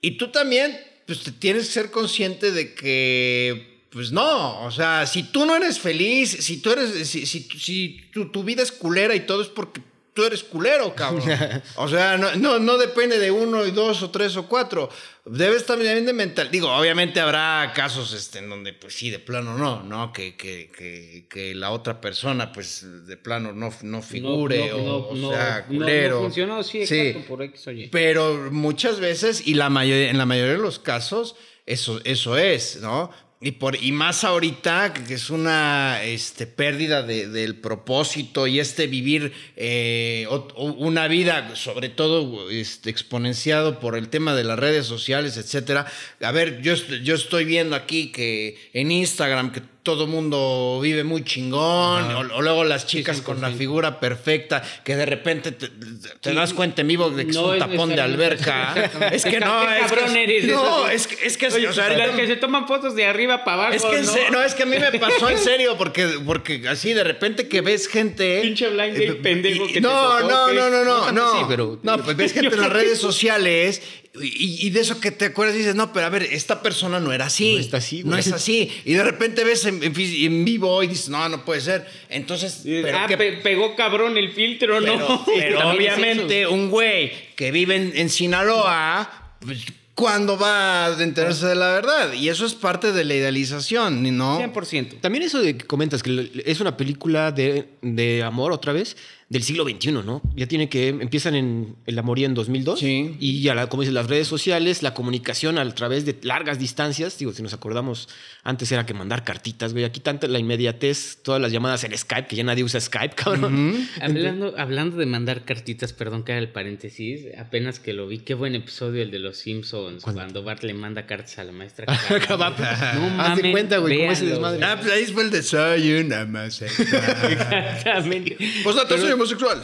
Y tú también, pues te tienes que ser consciente de que, pues no, o sea, si tú no eres feliz, si tú eres, si, si, si tu, tu vida es culera y todo es porque tú eres culero, cabrón. O sea, no, no, no depende de uno y dos o tres o cuatro. Debes también de mental. Digo, obviamente habrá casos este, en donde, pues sí, de plano no, ¿no? Que, que, que, que la otra persona, pues de plano no, no figure No, o, o sea, no culero. funcionó, sí, exacto, por X o Y. Pero muchas veces, y la mayoría, en la mayoría de los casos, eso, eso es, ¿no? Y, por, y más ahorita, que es una este, pérdida de- del propósito y este vivir eh, una vida, sobre todo este, exponenciado por el tema de las redes sociales, etcétera. A ver, yo, yo estoy viendo aquí que en Instagram que todo mundo vive muy chingón, o, o luego las chicas con la 100%. figura perfecta, que de repente te, te Sí. das cuenta en vivo de que es un tapón de alberca. es que no, es cabrón que, eres, no, es que es que Oye, o sea, las ahorita- que se toman fotos de arriba para abajo. es que ¿no? se- no, es que a mí me pasó en serio porque porque así de repente que ves gente Pinche blind date eh, pendejo y- que te no, tocó, no, no, no, No no, no, pero- no, pues ves gente en las redes sociales y, y de eso que te acuerdas y dices, no, pero a ver, esta persona no era así. No está así, No es así. Y de repente ves en, en fis- en vivo y dices, no, no puede ser. Entonces, pero ah, ¿qué- pe- pegó cabrón el filtro, pero, ¿no? pero es obviamente un güey que vive en, en Sinaloa, pues, ¿cuándo va a enterarse de la verdad? Y eso es parte de la idealización, ¿no? 100%. También eso de que comentas que es una película de, de amor otra vez del siglo XXI, ¿no? Ya tiene que empiezan en el amorío en 2002 Sí. y ya la, como dices las redes sociales, la comunicación a través de largas distancias, digo, si nos acordamos antes era que mandar cartitas, güey, aquí tanta la inmediatez, todas las llamadas en Skype, que ya nadie usa Skype, cabrón. Hablando, hablando de mandar cartitas, perdón que haga el paréntesis, apenas que lo vi, qué buen episodio el de los Simpsons, cuando Bart le manda cartas a la maestra. Cabap. No Haz de mamen, cuenta, güey, cómo ese véanlo, desmadre. Ah, pues ahí fue el de soy una más. Exactamente. Pues no, soy homosexual.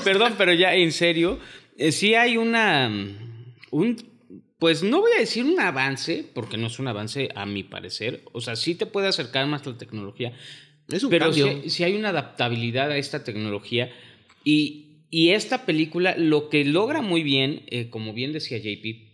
Perdón, pero ya en serio, eh, sí hay una. mm, Un, pues no voy a decir un avance, porque no es un avance a mi parecer. O sea, sí te puede acercar más la tecnología. Es un pero cambio. sí, sí hay una adaptabilidad a esta tecnología. Y, y esta película lo que logra muy bien, eh, como bien decía JP,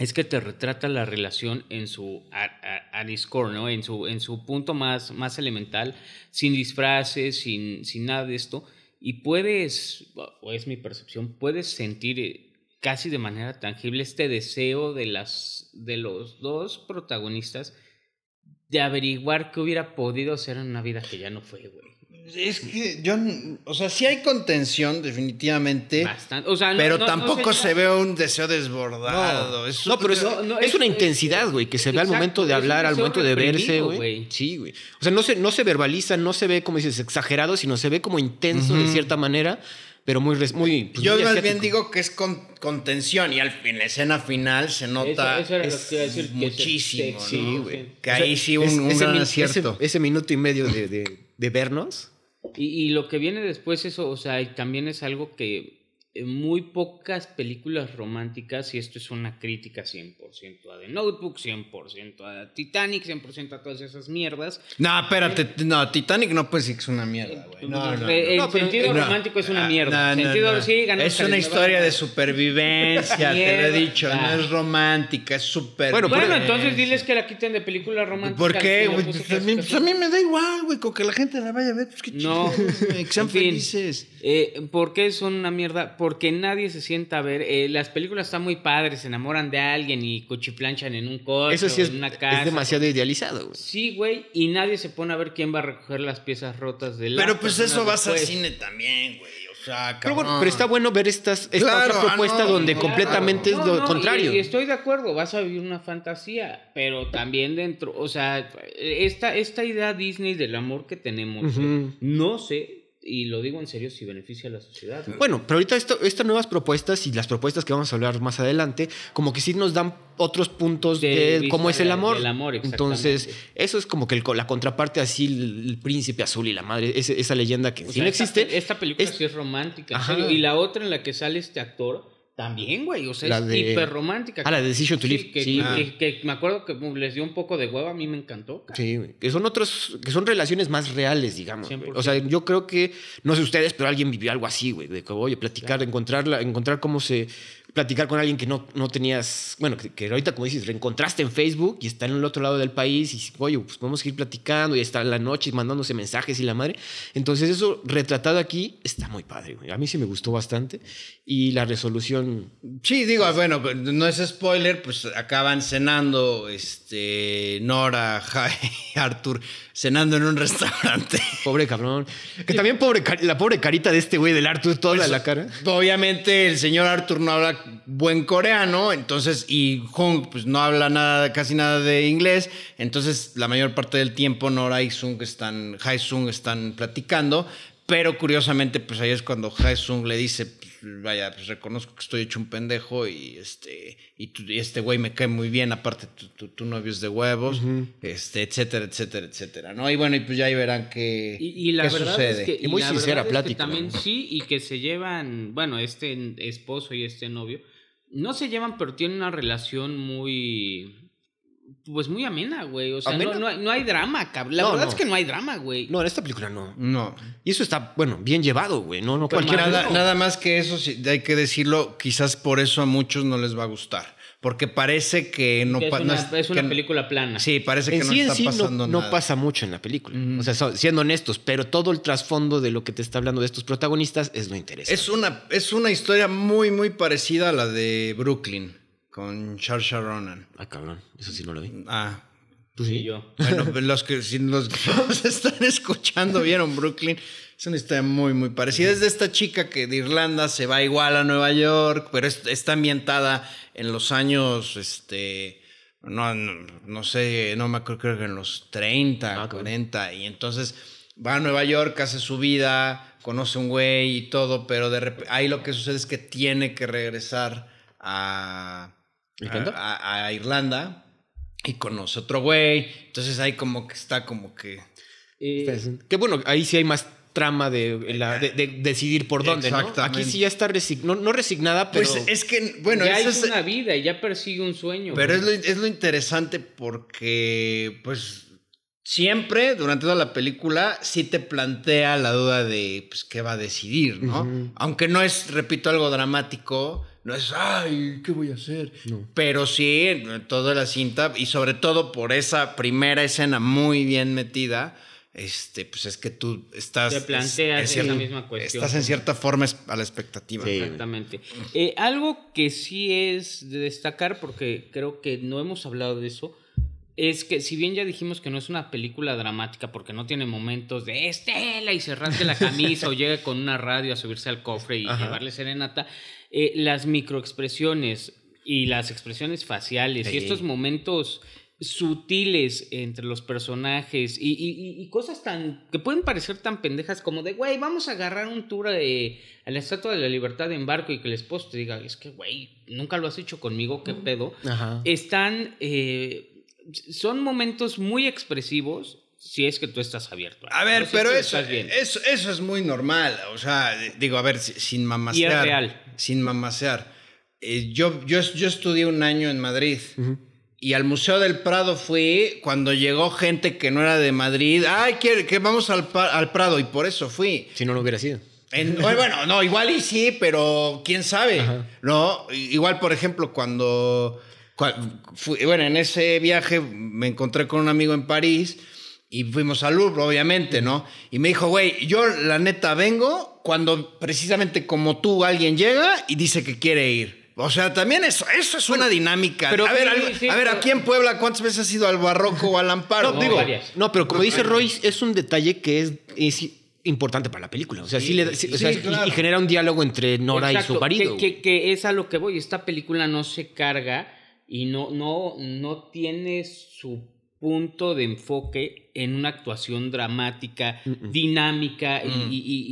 es que te retrata la relación en su a- a- at its core, ¿no? En su, en su punto más, más elemental, sin disfraces, sin, sin nada de esto. Y puedes, o es mi percepción, puedes sentir eh, casi de manera tangible este deseo de, las, de los dos protagonistas de averiguar qué hubiera podido ser en una vida que ya no fue, güey. Es que yo, o sea, sí hay contención, definitivamente. Bastante. O sea, no- Pero no- tampoco se ve un deseo desbordado. Es No, pero es, es es- una intensidad, güey, que se ve al momento de hablar, al momento de verse, güey. Sí, güey. O sea, no se, no se verbaliza, no se ve, como dices, exagerado, sino se ve como intenso de cierta manera, pero muy... muy pues, Yo muy más asiático. bien digo que es con, contención y al fin, la escena final se nota Eso- eso era lo es que iba a decir, que es muchísimo, ¿no? güey. Que O sea, ahí sí un, gran acierto. Ese, ese minuto y medio de, de- de vernos. Y, y lo que viene después, eso, o sea, también es algo que muy pocas películas románticas, y esto es una crítica 100% a The Notebook, 100% a Titanic, 100% a todas esas mierdas. No, espérate, no, Titanic no puede decir que es una mierda, güey. No, no, no. Eh, El No, pero- sentido No. romántico es una Ah, mierda. Sentido, sí, es una historia de supervivencia, te lo he dicho, no es romántica, es super. Bueno, entonces diles que la quiten de película romántica. ¿Por qué, güey? Pues a, mí, pues a mí me da igual, güey, con que la gente la vaya a ver. Pues qué No. chido, güey, que sean En fin. felices. Eh, ¿Por qué son una mierda? Porque nadie se sienta a ver. eh, las películas están muy padres, se enamoran de alguien y cuchiplanchan en un coche, Eso sí es, en una es casa. demasiado idealizado, güey. Sí, güey, y nadie se pone a ver quién va a recoger las piezas rotas de la Pero pues eso vas al cine también, güey. O sea, Pero, bueno, pero está bueno ver estas, esta Claro, otra ah, propuesta no, donde no, completamente es lo no, contrario. Y, y estoy de acuerdo, vas a vivir una fantasía, pero también dentro, o sea, esta, esta idea Disney del amor que tenemos, Ujú. no sé, y lo digo en serio, si beneficia a la sociedad. güey. Bueno, pero ahorita esto, estas nuevas propuestas y las propuestas que vamos a hablar más adelante, como que sí nos dan otros puntos De de, cómo es el amor. del amor, Entonces, eso es como que el la contraparte así, el, el príncipe azul y la madre, ese- esa leyenda que O sí sea, no existe. Esta, película es- sí es romántica. en Ajá. serio. Y la otra en la que sale este actor, también, güey. O sea, La es de- hiper romántica. Ah, la de Decision to Sí, Live. Que, Sí, que- me acuerdo que uh, les dio un poco de hueva, a mí me encantó. Sí, güey, que son otros, que son relaciones más reales, digamos. güey. 100%. O sea, yo creo que, no sé ustedes, pero alguien vivió algo así, güey, de que, oye, platicar, encontrarla, encontrar cómo se, platicar con alguien que no, no tenías, bueno, que, que ahorita, como dices, reencontraste en Facebook y está en el otro lado del país y, oye, pues podemos ir platicando y está en la noche mandándose mensajes y la madre. Entonces, eso retratado aquí está muy padre, güey. A mí sí me gustó bastante y la resolución Sí, digo, bueno, no es spoiler, pues acaban cenando, este, Nora, Jai, Arthur, cenando en un restaurante. Pobre cabrón. Que también pobre, la pobre carita de este güey del Arthur, toda Pues, la cara. Obviamente el señor Arthur no habla buen coreano, entonces, y Hong pues no habla nada, casi nada de inglés, entonces la mayor parte del tiempo Nora y Sung están, Hae Sung están platicando, pero curiosamente pues ahí es cuando Hae Sung le dice, pues, vaya, pues reconozco que estoy hecho un pendejo y este, y, este güey me cae muy bien, aparte tu, tu- tu novio es de huevos, este, etcétera, etcétera, etcétera, ¿no? Y bueno, y pues ya ahí verán qué, Y, y la qué verdad sucede. es que. Y muy la sincera verdad es que plática, también ¿no? sí, y que se llevan. Bueno, este esposo y este novio. No se llevan, pero tienen una relación muy. Pues muy amena, güey. O sea, no, no hay, no hay drama, cabrón. La No, verdad no. es que no hay drama, güey. No, en esta película no. No. Y eso está, bueno, bien llevado, güey. No, no Pero cualquier nada, no. nada más que eso, hay que decirlo, quizás por eso a muchos no les va a gustar. Porque parece que no Que es no una, es- es una que- película plana. Sí, parece que En no sí, está sí, no, pasando no nada. pasa mucho en la película. O sea, so- siendo honestos, pero todo el trasfondo de lo que te está hablando de estos protagonistas es lo interesante. Es una, es una historia muy, muy parecida a la de Brooklyn con Saoirse Ronan. Ay, cabrón, eso sí no lo vi. Ah, ¿Tú Sí, yo. bueno, los que, si los que nos están escuchando vieron Brooklyn, es una historia muy, muy parecida. Es de esta chica que de Irlanda se va igual a Nueva York, pero es- está ambientada en los años, este, no, no, no sé, no me acuerdo, creo que en los 30, Ah, cabrón. 40, y entonces va a Nueva York, hace su vida, conoce un güey y todo, pero de repente, ahí lo que sucede es que tiene que regresar a. a- a- a Irlanda y conoce otro güey. Entonces ahí como que está como que... Eh, Que bueno, ahí sí hay más trama de, la- de- de decidir por dónde, ¿no? Aquí sí ya está resign- no, no resignada, pero... Pues es que, bueno, ya eso es, una vida y ya persigue un sueño. pero es lo, es lo interesante porque, pues, siempre durante toda la película sí te plantea la duda de, pues, qué va a decidir, ¿no? Aunque no es, repito, algo dramático, no es, ay, ¿qué voy a hacer? No. Pero sí, toda la cinta, y sobre todo por esa primera escena muy bien metida, este, pues es que tú estás... Te planteas es- cierto, misma cuestión. Estás en cierta forma a la expectativa. Sí. Exactamente. Eh, algo que sí es de destacar, porque creo que no hemos hablado de eso, es que si bien ya dijimos que no es una película dramática porque no tiene momentos de Estela y cerrarse la camisa o llega con una radio a subirse al cofre y Ajá. llevarle serenata, eh, las microexpresiones y las expresiones faciales Sí. y estos momentos sutiles entre los personajes y, y- y- y cosas tan que pueden parecer tan pendejas como de, güey, vamos a agarrar un tour eh, a la Estatua de la Libertad en barco y que el esposo te diga, es que, güey, nunca lo has hecho conmigo, qué pedo. Ajá. Están, eh, son momentos muy expresivos si es que tú estás abierto. A ver, No sé pero si eso, estás bien. eso, eso es muy normal. O sea, digo, a ver, si- sin y es real. Sin mamasear. Eh, yo, yo, yo estudié un año en Madrid. Y al Museo del Prado fui cuando llegó gente que no era de Madrid. Ay, que, que vamos al, al Prado. Y por eso fui. Si no, no hubiera sido. En- bueno, no, igual y sí, pero quién sabe. No, igual, por ejemplo, cuando. fui- bueno, en ese viaje me encontré con un amigo en París y fuimos al Louvre, obviamente, ¿no? Y me dijo, güey, yo la neta vengo cuando precisamente como tú alguien llega y dice que quiere ir. O sea, también eso, eso es una dinámica. pero- a ver, Sí, algo- sí, a ver, pero- aquí en Puebla, ¿cuántas veces has ido al Barroco o al Amparo? No, Digo, varias. No, pero como dice Royce, es un detalle que es, es importante para la película. O sea, sí, le da- sí, o sea, sí, y- claro. y, genera un diálogo entre Nora y su marido. Que, que- que es a lo que voy. Esta película no se carga y no, no, no tiene su punto de enfoque en una actuación dramática, dinámica y- Mm. y, y-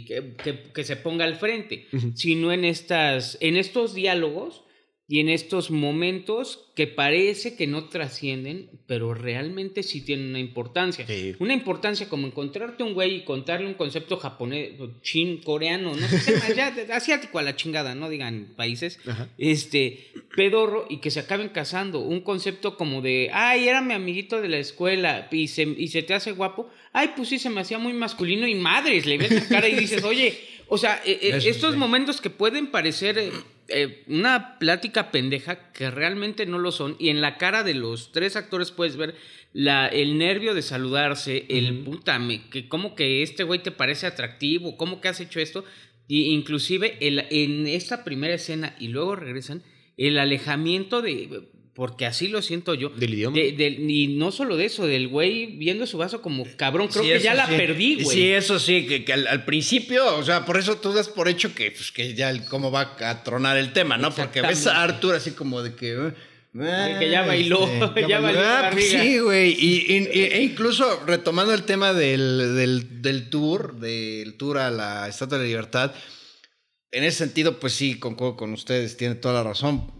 y que, que- que se ponga al frente, sino en, estas, en estos diálogos y en estos momentos que parece que no trascienden, pero realmente sí tienen una importancia. Sí. Una importancia como encontrarte un güey y contarle un concepto japonés, chin, coreano, no sé qué más, ya, asiático a la chingada, no digan países, Ajá. este, pedorro y que se acaben casando. Un concepto como de, ay, era mi amiguito de la escuela y se, y se te hace guapo, ay, pues sí, se me hacía muy masculino y madres, le ves la cara y dices, oye, o sea, eh, eh, Eso estos momentos que pueden parecer eh, eh, una plática pendeja que realmente no lo son y en la cara de los tres actores puedes ver la, el nervio de saludarse, el puta, me- que como que este güey te parece atractivo, cómo que has hecho esto, y inclusive el, en esta primera escena y luego regresan, el alejamiento de, porque así lo siento yo, Del idioma. de- y no solo de eso, del güey viendo su vaso como cabrón, creo Sí, que ya la perdí, güey. Sí, eso sí, que, que al, al principio, o sea, por eso tú das por hecho que, pues, que ya el- cómo va a tronar el tema, ¿no? Porque ves a Arthur así como de que... eh, De que ya bailó, ya bailó Ah, pues sí, güey. Y, y- y- e incluso retomando el tema del, del, del tour, del tour a la Estatua de la Libertad, en ese sentido, pues sí, concuerdo con ustedes, tiene toda la razón.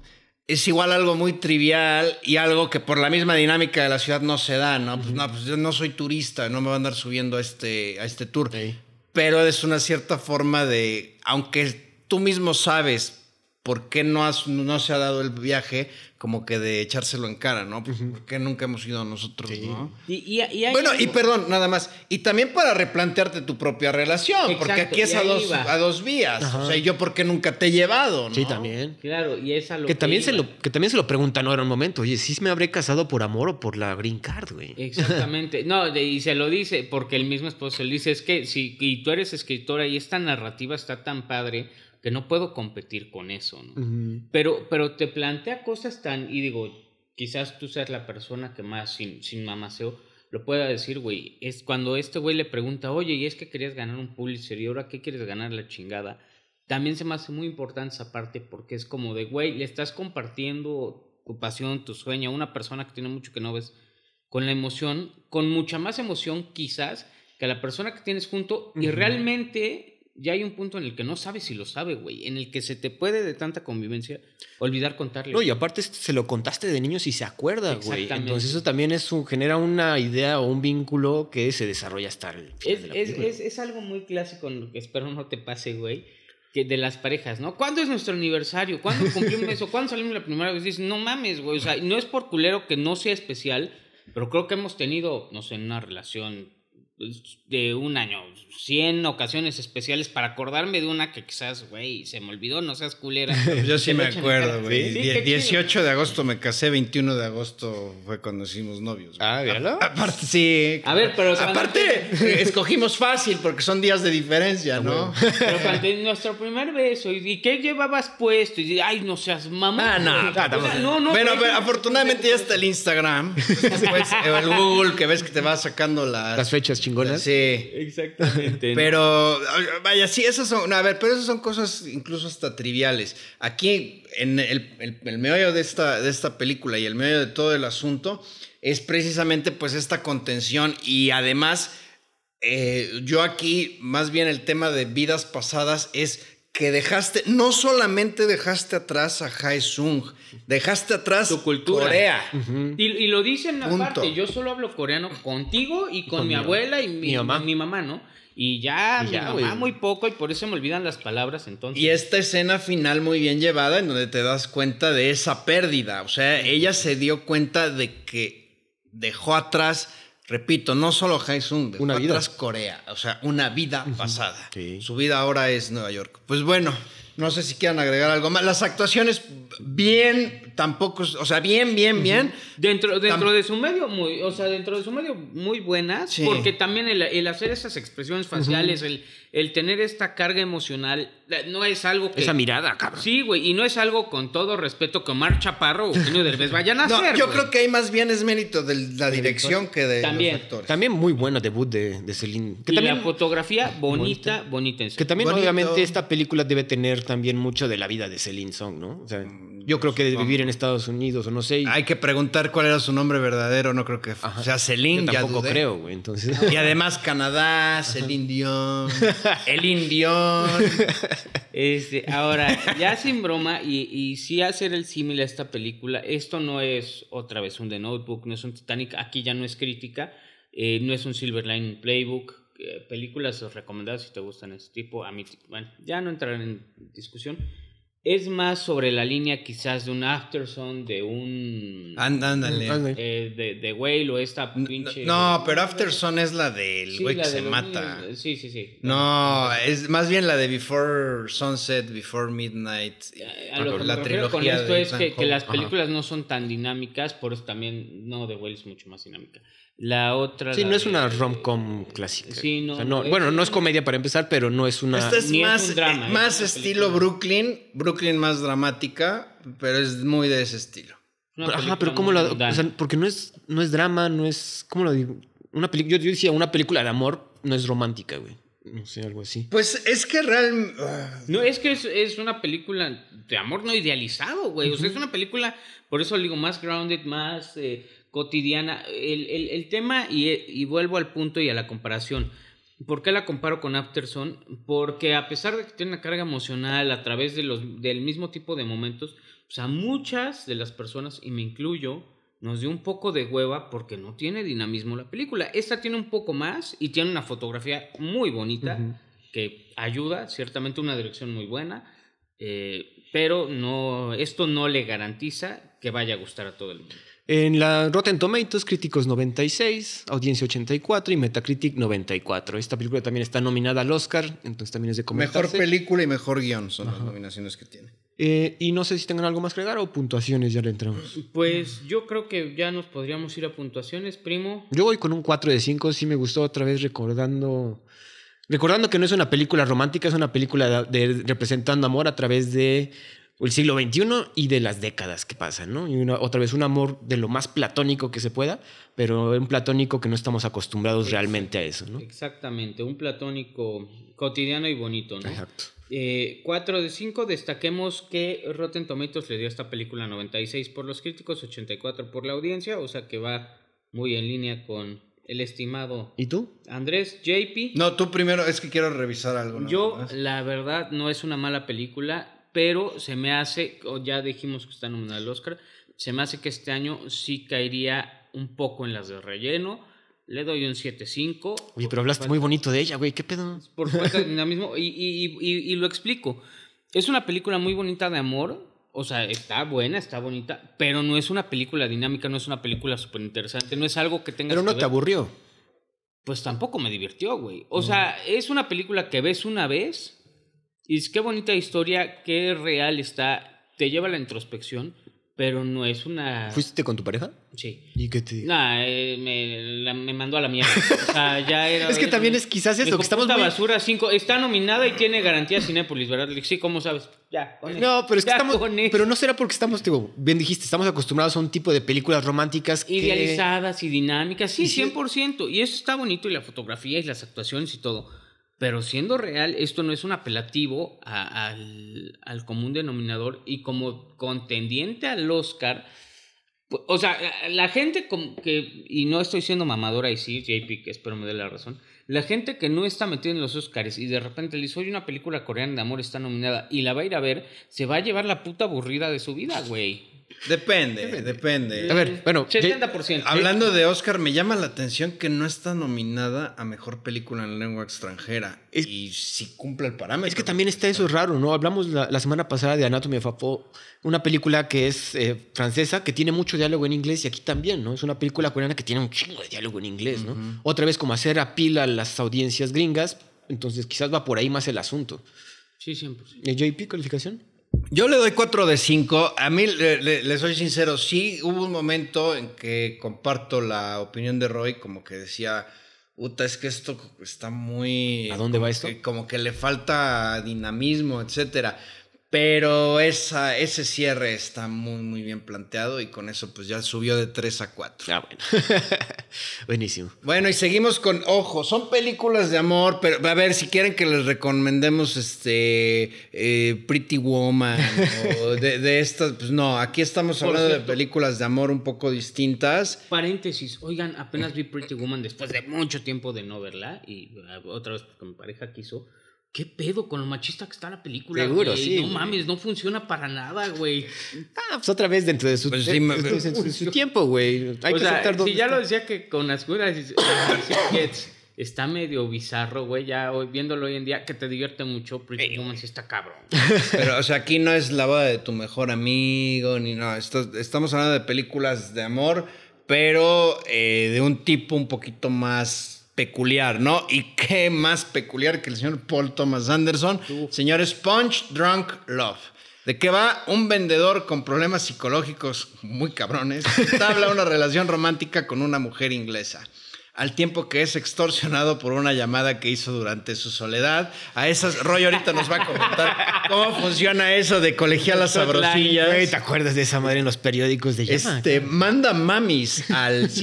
Es igual algo muy trivial y algo que por la misma dinámica de la ciudad no se da, ¿no? Pues no, pues yo no soy turista, no me voy a andar subiendo a este, a este tour. Sí. Pero es una cierta forma de, aunque tú mismo sabes por qué no, has, no se ha dado el viaje, como que de echárselo en cara, ¿no? Pues, ¿Por qué nunca hemos ido nosotros, no? Y, y- y hay Bueno, y perdón, nada más. Y también para replantearte tu propia relación, porque aquí es a dos, a dos vías. O sea, ¿y yo por qué nunca te he llevado, ¿no? Sí, también. Claro, y es a lo Que también, se lo, que también se lo pregunta Nora un momento. Oye, ¿sí me habré casado por amor o por la green card, güey? Exactamente. No, de- y se lo dice porque el mismo esposo le dice, es que si y tú eres escritora y esta narrativa está tan padre que no puedo competir con eso, ¿no? Pero, pero te plantea cosas tan, y digo, quizás tú seas la persona que más sin, sin mamaseo lo pueda decir, güey. Es cuando este güey le pregunta, oye, y es que querías ganar un Pulitzer y ahora qué quieres ganar la chingada. También se me hace muy importante esa parte porque es como de, güey, le estás compartiendo tu pasión, tu sueño a una persona que tiene mucho que no ves con la emoción, con mucha más emoción quizás que a la persona que tienes junto y realmente ya hay un punto en el que no sabes si lo sabe, güey, en el que se te puede de tanta convivencia olvidar contarle. No, y aparte se lo contaste de niño si se acuerda, güey. Entonces eso también es un, genera una idea o un vínculo que se desarrolla hasta el final es, de la es, es, es algo muy clásico, que espero no te pase, güey, que de las parejas, ¿no? ¿Cuándo es nuestro aniversario? ¿Cuándo cumplimos eso? ¿Cuándo salimos la primera vez? Dices, no mames, güey, o sea, no es por culero que no sea especial, pero creo que hemos tenido, no sé, una relación de un año, 100 ocasiones especiales para acordarme de una que quizás, güey, se me olvidó, no seas culera. Yo sí me acuerdo, güey. Sí, Die- qué chido. 18 de agosto me casé, 21 de agosto fue cuando hicimos novios. güey. Ah, míralo. Aparte, sí. A ver, pero Aparte, escogimos fácil porque son días de diferencia, ¿no? Pero cuando nuestro primer beso, ¿y y qué llevabas puesto? Y dices, ay, no seas mamá. Ah, no, ah, O sea, no, no. bueno, pero afortunadamente ya está el Instagram. Después, el Google que ves que te va sacando las, Las fechas chingonas. Sí. Exactamente. Pero, vaya, sí, esas son, a ver, pero esas son cosas incluso hasta triviales. Aquí, en el, el, el meollo de esta, de esta película y el meollo de todo el asunto, es precisamente pues esta contención y además, eh, yo aquí, más bien el tema de vidas pasadas es que dejaste, no solamente dejaste atrás a Haesung, dejaste atrás Tu cultura. Corea. Y, y lo dicen aparte, yo solo hablo coreano contigo y con, con mi mi- abuela y mi, mi mamá. mi mamá, ¿no? Y ya, Y mi ya, mamá güey. muy poco y por eso me olvidan las palabras entonces. Y esta escena final muy bien llevada en donde te das cuenta de esa pérdida. O sea, ella se dio cuenta de que dejó atrás, repito, no solo Haesung, dejó Una vida. atrás Corea. O sea, una vida pasada. Sí. Su vida ahora es Nueva York. Pues bueno, no sé si quieran agregar algo más. Las actuaciones, bien, tampoco, o sea, bien, bien, bien. Dentro, dentro de su medio, muy, o sea, dentro de su medio, muy buenas, Sí. porque también el, el hacer esas expresiones faciales, el, el tener esta carga emocional, la- no es algo que... Esa mirada, cabrón. Sí, güey, y no es algo con todo respeto que Omar Chaparro o Eugenio Derbez vayan a No, hacer. yo creo que ahí más bien es mérito de la dirección que de También. los actores. También muy bueno debut de, de Celine. Que y también, la fotografía bonita, bonita en que también Bonito. obviamente esta película debe tener también mucho de la vida de Celine Song, ¿no? O sea, yo creo que de vivir en Estados Unidos o no sé. Hay que preguntar cuál era su nombre verdadero, no creo que Ajá. sea Celine, yo tampoco creo, güey. Entonces, Y además Canadá, Celine Dion, el Indión. Este, ahora, ya sin broma, y, y sí hacer el símil a esta película, esto no es otra vez un The Notebook, no es un Titanic, aquí ya no es crítica, eh, no es un Silver Lining Playbook, eh, películas recomendadas si te gustan ese tipo, a mí, bueno, ya no entraré en discusión. Es más sobre la línea quizás de un Afterson, de un... And- ándale. Ándale. eh, de, de Whale o esta pinche... No, pero Afterson es la del Sí, güey la que de se mata. niños, Sí, sí, sí. No, es más bien la de Before Sunset, Before Midnight. A lo que la me refiero con esto de es que, que las Ajá. películas no son tan dinámicas, por eso también no The Whale es mucho más dinámica. La otra. sí, la no es una rom-com clásica. Sí, no, O sea, no- es- bueno, no es comedia para empezar, pero no es una. Esta es Ni es más, un drama, eh, más estilo película. Brooklyn, Brooklyn más dramática, pero es muy de ese estilo. Pero, ajá, pero ¿cómo la.? O sea, porque no es, no es drama, no es. ¿Cómo lo digo? Una peli- yo, yo decía, una película de amor no es romántica, güey. No sé, algo así. Pues es que realmente... No, es que es, es una película de amor no idealizado, güey. O sea, es una película, por eso le digo, más grounded, más eh, cotidiana. El, el- el tema, y, y vuelvo al punto y a la comparación. ¿Por qué la comparo con Afterson? Porque a pesar de que tiene una carga emocional a través de los, del mismo tipo de momentos, o sea, muchas de las personas, y me incluyo, nos dio un poco de hueva porque no tiene dinamismo la película. Esta tiene un poco más y tiene una fotografía muy bonita que ayuda, ciertamente una dirección muy buena, eh, pero no, esto no le garantiza que vaya a gustar a todo el mundo. En la Rotten Tomatoes, críticos 96, audiencia 84 y Metacritic 94. Esta película también está nominada al Oscar, entonces también es de Mejor comentarse. película y mejor guion son las nominaciones que tiene. Eh, y no sé si tengan algo más que agregar o puntuaciones, ya le entramos. Pues yo creo que ya nos podríamos ir a puntuaciones, primo. Yo voy con un 4 de 5, sí me gustó otra vez recordando... Recordando que no es una película romántica, es una película de, de- representando amor a través de el siglo XXI y de las décadas que pasan, ¿no? Y una- otra vez un amor de lo más platónico que se pueda, pero un platónico que no estamos acostumbrados realmente a eso, ¿no? Exactamente, un platónico cotidiano y bonito, ¿no? Exacto. 4 de 5, destaquemos que Rotten Tomatoes le dio a esta película 96 por los críticos, 84 por la audiencia, o sea que va muy en línea con el estimado ¿Y tú? Andrés JP. No, tú primero, es que quiero revisar algo. Yo, más. la verdad, no es una mala película, pero se me hace, o ya dijimos que está nominada al Oscar, se me hace que este año sí caería un poco en las de relleno. Le doy un 7.5. Oye, pero hablaste muy bonito de ella, güey, ¿qué pedo? Por falta de dinamismo. Y, y, y, y lo explico. Es una película muy bonita de amor. O sea, está buena, está bonita, pero no es una película dinámica, no es una película súper interesante, no es algo que tengas Pero no que te ver. aburrió. Pues tampoco me divirtió, güey. O sea, es una película que ves una vez y es qué bonita historia, qué real está, te lleva a la introspección, pero no es una... ¿Fuiste con tu pareja? Sí. ¿Y qué te? Nah, eh, me, la- me mandó a la mierda. O sea, ya era... Es que también es quizás eso, que estamos "Puta muy- basura 5. Está nominada y tiene garantía Cinépolis, ¿verdad? Sí, ¿cómo sabes? Ya, con. No, pero es que Ya estamos. con. Pero no será porque estamos, digo, bien dijiste, estamos acostumbrados a un tipo de películas románticas que. Idealizadas y dinámicas, sí, Y sí- 100%. Y eso está bonito y la fotografía y las actuaciones y todo. Pero siendo real, esto no es un apelativo al, al común denominador y como contendiente al Oscar. O sea, la- gente que, y no estoy siendo mamadora y sí, JP, que espero me dé la razón, la gente que no está metida en los Oscars y de repente le dice, oye, una película coreana de amor está nominada y la va a ir a ver, se va a llevar la puta aburrida de su vida, güey. Depende, depende. A ver, bueno, 70%. Hablando de Oscar, me llama la atención que no está nominada a mejor película en lengua extranjera. Es- y si cumple el parámetro. Es que también está eso raro, ¿no? Hablamos la, la semana pasada de Anatomy of a Fall, una película que es eh, francesa, que tiene mucho diálogo en inglés, y aquí también, ¿no? Es una película coreana que tiene un chingo de diálogo en inglés, ¿no? Otra vez como hacer apila a las audiencias gringas, entonces quizás va por ahí más el asunto. Sí, 100%. ¿Y JP calificación? Yo le doy 4 de 5. A mí, le, le- le soy sincero, sí hubo un momento en que comparto la opinión de Roy, como que decía, Uta, es que esto está muy... ¿A dónde va esto? que- como que le falta dinamismo, etcétera. Pero esa, ese cierre está muy, muy bien planteado y con eso pues ya subió de 3 a 4. Ah, bueno. Buenísimo. Bueno, y seguimos con, ojo, son películas de amor, pero a ver, si quieren que les recomendemos este eh, Pretty Woman o de, de estas, pues no, aquí estamos hablando de películas de amor un poco distintas. Paréntesis, oigan, apenas vi Pretty Woman después de mucho tiempo de no verla y uh, otra vez porque mi pareja quiso. ¿Qué pedo con lo machista que está la película? Seguro, güey? sí, No güey. mames, no funciona para nada, güey. Ah, pues otra vez dentro de su, Pues sí, me- dentro de su- su tiempo, güey. Hay o que sea, aceptar si ya está. lo decía que con las curas está medio bizarro, güey, ya hoy, viéndolo hoy en día, que te divierte mucho, Pretty Woman sí está cabrón. Pero, o sea, aquí no es la boda de tu mejor amigo, ni no. Esto- estamos hablando de películas de amor, pero eh, de un tipo un poquito más peculiar, ¿no? Y qué más peculiar que el señor Paul Thomas Anderson. Señor Sponge Drunk Love. ¿De qué va? Un vendedor con problemas psicológicos muy cabrones entabla una relación romántica con una mujer inglesa. Al tiempo que es extorsionado por una llamada que hizo durante su soledad. A esas, Roy ahorita nos va a comentar cómo funciona eso de colegialas Güey, sabrosillas. ¿te acuerdas de esa madre en los periódicos de llama? Este, manda mamis al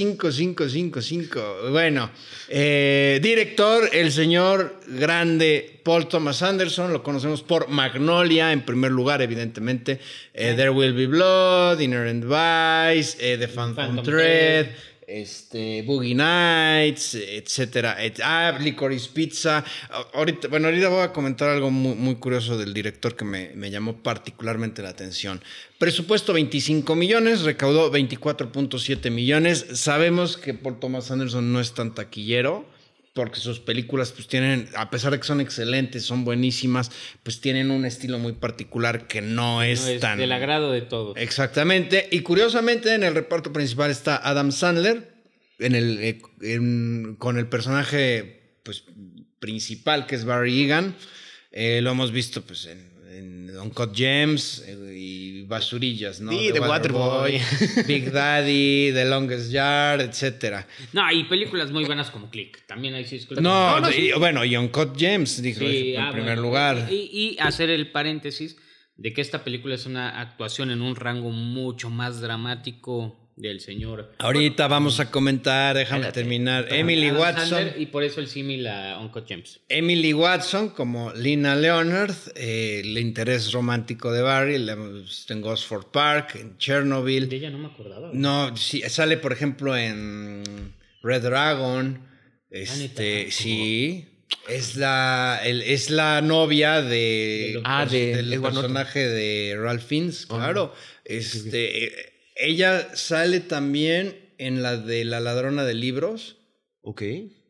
5555. Bueno, eh, director, el señor grande Paul Thomas Anderson, lo conocemos por Magnolia, en primer lugar, evidentemente. eh, There Will Be Blood, Inherent Vice, eh, The Phantom, Phantom Thread. Thread. Este, Boogie Nights, etcétera. Et- Ah, Licorice Pizza. A- Ahorita, bueno, ahorita voy a comentar algo muy, muy curioso del director que me, me llamó particularmente la atención. Presupuesto 25 millones, recaudó 24.7 millones. Sabemos que Paul Thomas Anderson no es tan taquillero. Porque sus películas, pues tienen, a pesar de que son excelentes, son buenísimas, pues tienen un estilo muy particular que no es, No es tan. del agrado de todos. Exactamente. Y curiosamente en el reparto principal está Adam Sandler en el, eh, en- con el personaje pues, principal que es Barry Egan. Eh, lo hemos visto pues, en, en Uncut Gems eh, y Basurillas, ¿no? Sí, The Waterboy. Big Daddy, The Longest Yard, etcétera. No, y películas muy buenas como Click. También hay sí, disculpa. No, no, y- bueno, y Uncut Gems, dijo Sí, en ah, primer bueno. lugar. Y, y hacer el paréntesis de que esta película es una actuación en un rango mucho más dramático del señor. Ahorita vamos a comentar, déjame Espérate. terminar. Emily Adam Watson. Sandler, y por eso el símil a Uncle James. Emily Watson como Lina Leonard, eh, el interés romántico de Barry, en Gosford Park, en De Chernobyl. ella no me acordaba. No, sí, sale por ejemplo en Red Dragon. Este, neta? sí. Es la, el- es la novia de, De los- Ah, de del personaje de Ralph Fiennes, claro. Este, ella sale también en la de la ladrona de libros. Ok.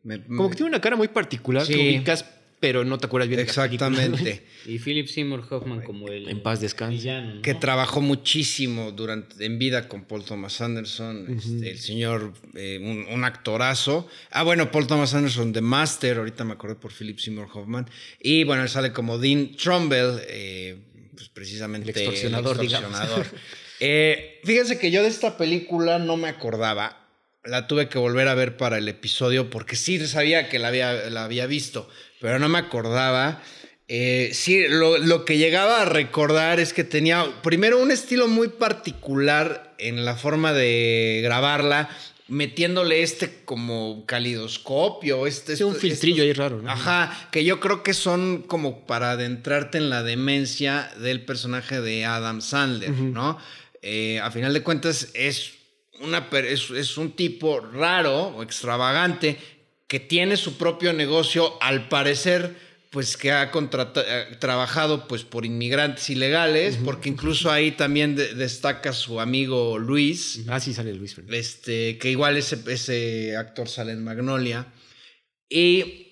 Me- Como que tiene una cara muy particular Sí. que ubicas, pero no te acuerdas bien de la película. Exactamente. Y Philip Seymour Hoffman como el En paz descanse. villano, ¿no? que trabajó muchísimo durante en vida con Paul Thomas Anderson, este, el señor, eh, un, un actorazo. Ah, bueno, Paul Thomas Anderson, The Master, ahorita me acordé por Philip Seymour Hoffman. Y bueno, él sale como Dean Trumbull, eh, pues precisamente El extorsionador, digamos. extorsionador. Eh, fíjense que yo de esta película no me acordaba. La tuve que volver a ver para el episodio porque sí sabía que la había, la había visto, pero no me acordaba. Eh, sí, lo, lo que llegaba a recordar es que tenía primero un estilo muy particular en la forma de grabarla, metiéndole este como calidoscopio, este, Sí, un filtrillo estos- ahí raro, ¿no? Ajá, que yo creo que son como para adentrarte en la demencia del personaje de Adam Sandler, ¿no? Eh, a final de cuentas es, una, es, es un tipo raro o extravagante que tiene su propio negocio, al parecer, pues que ha eh, trabajado pues por inmigrantes ilegales, porque incluso ahí también destaca su amigo Luis. Ah, sí, sale Luis. Este, que igual ese, ese actor sale en Magnolia. Y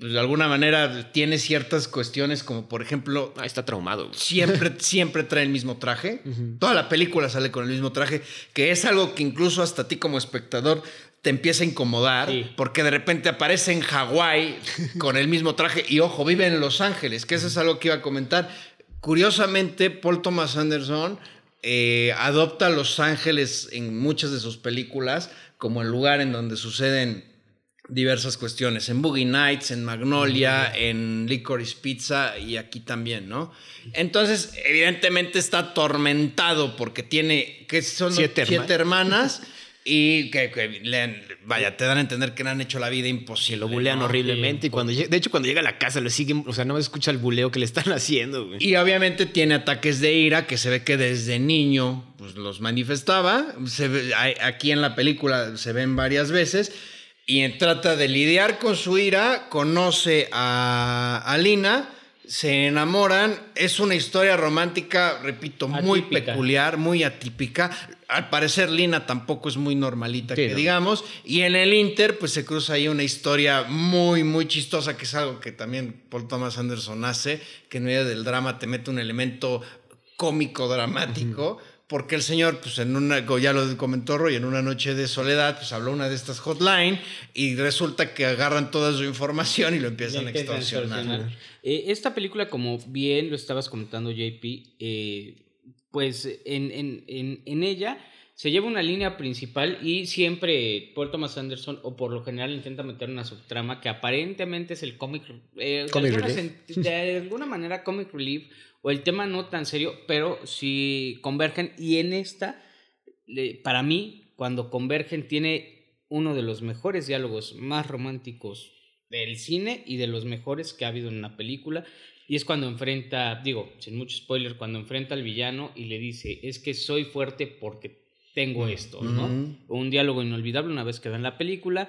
pues, de alguna manera tiene ciertas cuestiones como por ejemplo... Ah, está traumado. Siempre, siempre trae el mismo traje. Toda la película sale con el mismo traje, que es algo que incluso hasta a ti como espectador te empieza a incomodar porque de repente aparece en Hawái con el mismo traje y ojo, vive en Los Ángeles, que eso es algo que iba a comentar. Curiosamente, Paul Thomas Anderson eh, adopta Los Ángeles en muchas de sus películas como el lugar en donde suceden diversas cuestiones. En Boogie Nights, en Magnolia, en Licorice Pizza y aquí también, ¿no? Entonces, evidentemente está atormentado porque tiene, que son siete, hermanas. y que, vaya, te dan a entender que le han hecho la vida imposible. Lo bulean horriblemente. y cuando de hecho, cuando llega a la casa lo siguen, o sea, no escucha el buleo que le están haciendo. Y obviamente tiene ataques de ira que se ve que desde niño pues, los manifestaba. Se ve, aquí en la película se ven varias veces y trata de lidiar con su ira, conoce a, a Lina, se enamoran, es una historia romántica, repito, muy peculiar, muy atípica. Al parecer Lina tampoco es muy normalita, que digamos, y en el Inter pues se cruza ahí una historia muy, muy chistosa, que es algo que también Paul Thomas Anderson hace, que en medio del drama te mete un elemento cómico dramático porque el señor, pues en una, ya lo comentó Roy, en una noche de soledad, pues habló una de estas hotline y resulta que agarran toda su información y lo empiezan, a extorsionar. Eh, esta película, como bien lo estabas comentando, JP, eh, pues en, en, en, en, ella se lleva una línea principal y siempre Paul Thomas Anderson, o por lo general, intenta meter una subtrama que aparentemente es el comic, eh, de alguna manera comic relief o el tema no tan serio, pero sí convergen. Y en esta, para mí, cuando convergen, tiene uno de los mejores diálogos más románticos del cine y de los mejores que ha habido en una película. Y es cuando enfrenta, digo, sin mucho spoiler, cuando enfrenta al villano y le dice, es que soy fuerte porque tengo esto, ¿no? Un diálogo inolvidable una vez que en la película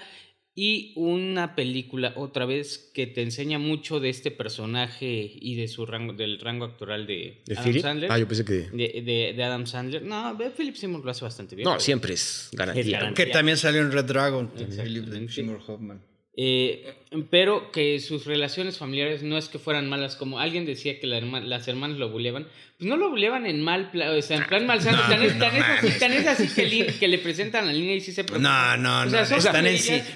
y una película otra vez que te enseña mucho de este personaje y de su rango del rango actoral de, Adam Sandler. Ah, yo pensé que de, de, Adam Sandler. No, Philip Seymour lo hace bastante bien. No, siempre es garantía. Que también salió en Red Dragon, Philip Seymour Hoffman. Eh, pero que sus relaciones familiares no es que fueran malas, como alguien decía que las hermanas lo buleaban, pues no lo buleaban en mal plan, o sea, en plan mal tan, es, así, que, le presentan la línea y sí se No, no, no, están,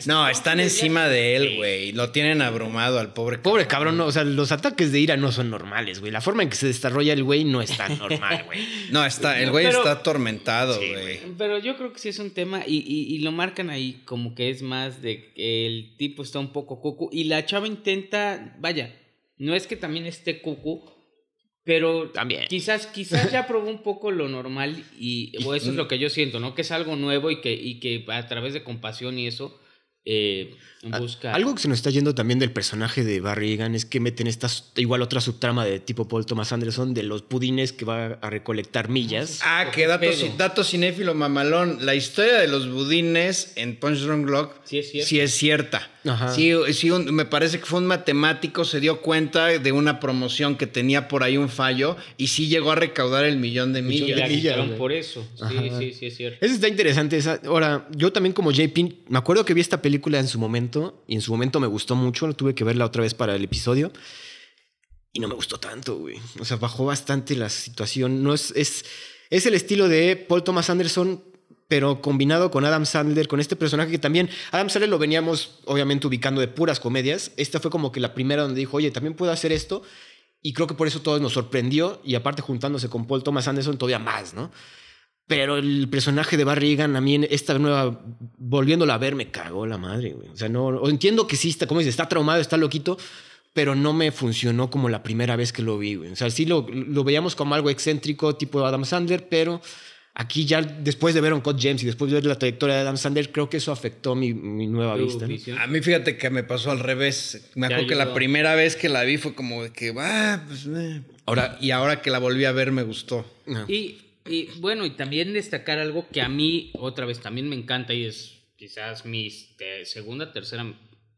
no, están encima de él, güey, lo tienen abrumado al pobre Pobre cabrón, no, o sea, los ataques de ira no son normales, güey, la forma en que se desarrolla el güey no es tan normal, güey. no, está, el güey está atormentado, güey. pero yo creo que sí es un tema y, y, y, lo marcan ahí como que es más de que el tipo está un poco cucu y la chava intenta, vaya, no es que también esté cucu, pero también. quizás, quizás ya probó un poco lo normal y eso es lo que yo siento, ¿no? Que es algo nuevo y que, y que a través de compasión y eso eh, busca... Algo que se nos está yendo también del personaje de Barry Egan es que meten esta igual otra subtrama de tipo Paul Thomas Anderson de los pudines que va a recolectar millas. Ah, qué dato, dato cinéfilo mamalón. La historia de los budines en Punch Drunk Lock sí es Sí es cierta. Sí, sí me parece que fue un matemático, se dio cuenta de una promoción que tenía por ahí un fallo y sí llegó a recaudar el millón de millas. Y por eso. Sí, sí, sí, es cierto. Eso está interesante. Esa. Ahora, yo también como JP, me acuerdo que vi esta película en su momento y en su momento me gustó mucho. Tuve que verla otra vez para el episodio y no me gustó tanto, güey. O sea, bajó bastante la situación. No es, es, es el estilo de Paul Thomas Anderson pero combinado con Adam Sandler, con este personaje que también Adam Sandler lo veníamos obviamente ubicando de puras comedias. Esta fue como que la primera donde dijo, oye, también puedo hacer esto. Y creo que por eso todo nos sorprendió. Y aparte juntándose con Paul Thomas Anderson todavía más, ¿no? Pero el personaje de Barry Egan, a mí esta nueva, volviéndola a ver, me cagó la madre, güey. O sea, no, entiendo que sí está, como dice, está traumado, está loquito, pero no me funcionó como la primera vez que lo vi, güey. O sea, sí lo, lo veíamos como algo excéntrico, tipo Adam Sandler, pero Aquí ya después de ver un Code James y después de ver la trayectoria de Adam Sandler, creo que eso afectó mi, mi nueva vista. A mí fíjate que me pasó al revés. Me acuerdo que la primera vez que la vi fue como de que, ah, pues, eh". ahora, y ahora que la volví a ver me gustó. Y, y, bueno, y también destacar algo que a mí otra vez también me encanta y es quizás mi segunda, tercera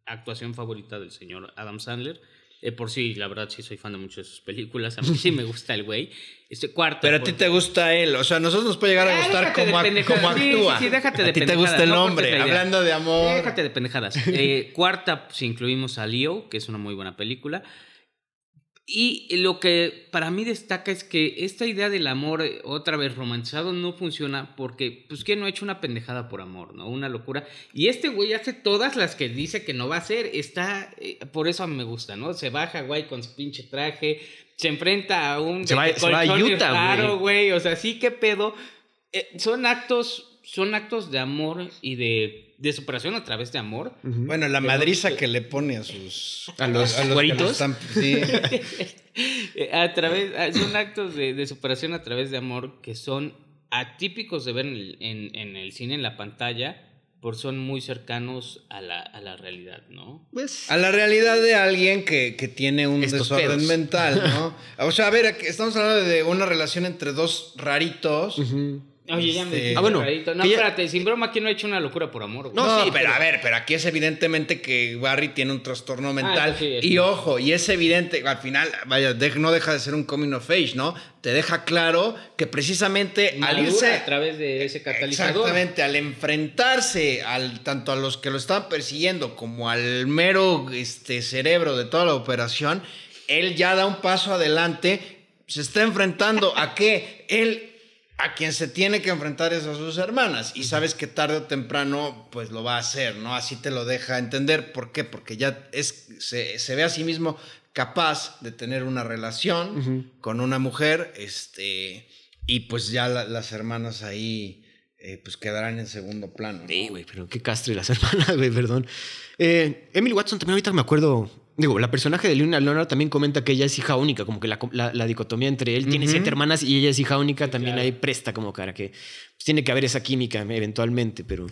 actuación favorita del señor Adam Sandler, Eh, por sí, la verdad, sí soy fan de muchas de sus películas. A mí sí me gusta el güey. Este, cuarta. Pero a ti te gusta él. O sea, a nosotros nos puede llegar a Ah, gustar déjate de como, ac- pendejadas. como Sí, sí, actúa. sí, déjate de a ti te gusta el cortes hombre. Hablando de amor. Déjate de pendejadas. Eh, cuarta, si incluimos a Leo, que es una muy buena película. Y lo que para mí destaca es que esta idea del amor eh, otra vez romantizado no funciona porque, pues, ¿quién no ha hecho una pendejada por amor, no? Una locura. Y este güey hace todas las que dice que no va a hacer. Está, eh, por eso a mí me gusta, ¿no? Se va a Hawái con su pinche traje, se enfrenta a un Se va- se va a Utah, raro, güey. O sea, sí, qué pedo. Eh, son actos, son actos de amor y de, de superación a través de amor. Bueno, la madriza que le pone a sus... A los están- sí. Eh, a través, ah, son actos de, de superación a través de amor que son atípicos de ver en el, en- en el cine, en la pantalla, por son muy cercanos a la, a la realidad, ¿no? Pues, A la realidad de alguien que, que tiene un desorden pedos. mental, ¿no? O sea, a ver, estamos hablando de una relación entre dos raritos. Oye, ya me Este- Ah, bueno. No, ya- espérate, sin broma, ¿quién no ha hecho una locura por amor? güey? No, No, sí, pero pero- a ver, pero aquí es evidentemente que Barry tiene un trastorno mental. eso sí, y ojo, y es evidente, al final, vaya, de- no deja de ser un coming of age, ¿no? Te deja claro que precisamente al irse. a través de ese catalizador. Exactamente, al enfrentarse al, tanto a los que lo estaban persiguiendo como al mero este, cerebro de toda la operación, él ya da un paso adelante, se está enfrentando a que él, a quien se tiene que enfrentar es a sus hermanas, y sabes que tarde o temprano pues lo va a hacer, ¿no? Así te lo deja entender, ¿por qué? Porque ya es, se, se ve a sí mismo capaz de tener una relación con una mujer, este, y pues ya la- las hermanas ahí eh, pues quedarán en segundo plano. ¿no? Sí, güey, pero qué castre las hermanas, güey, perdón. Eh, Emily Watson también ahorita me acuerdo. Digo, la personaje de Luna Leonard también comenta que ella es hija única, como que la, la- la dicotomía entre él tiene siete hermanas y ella es hija única también claro. ahí presta como cara que pues, tiene que haber esa química eventualmente, pero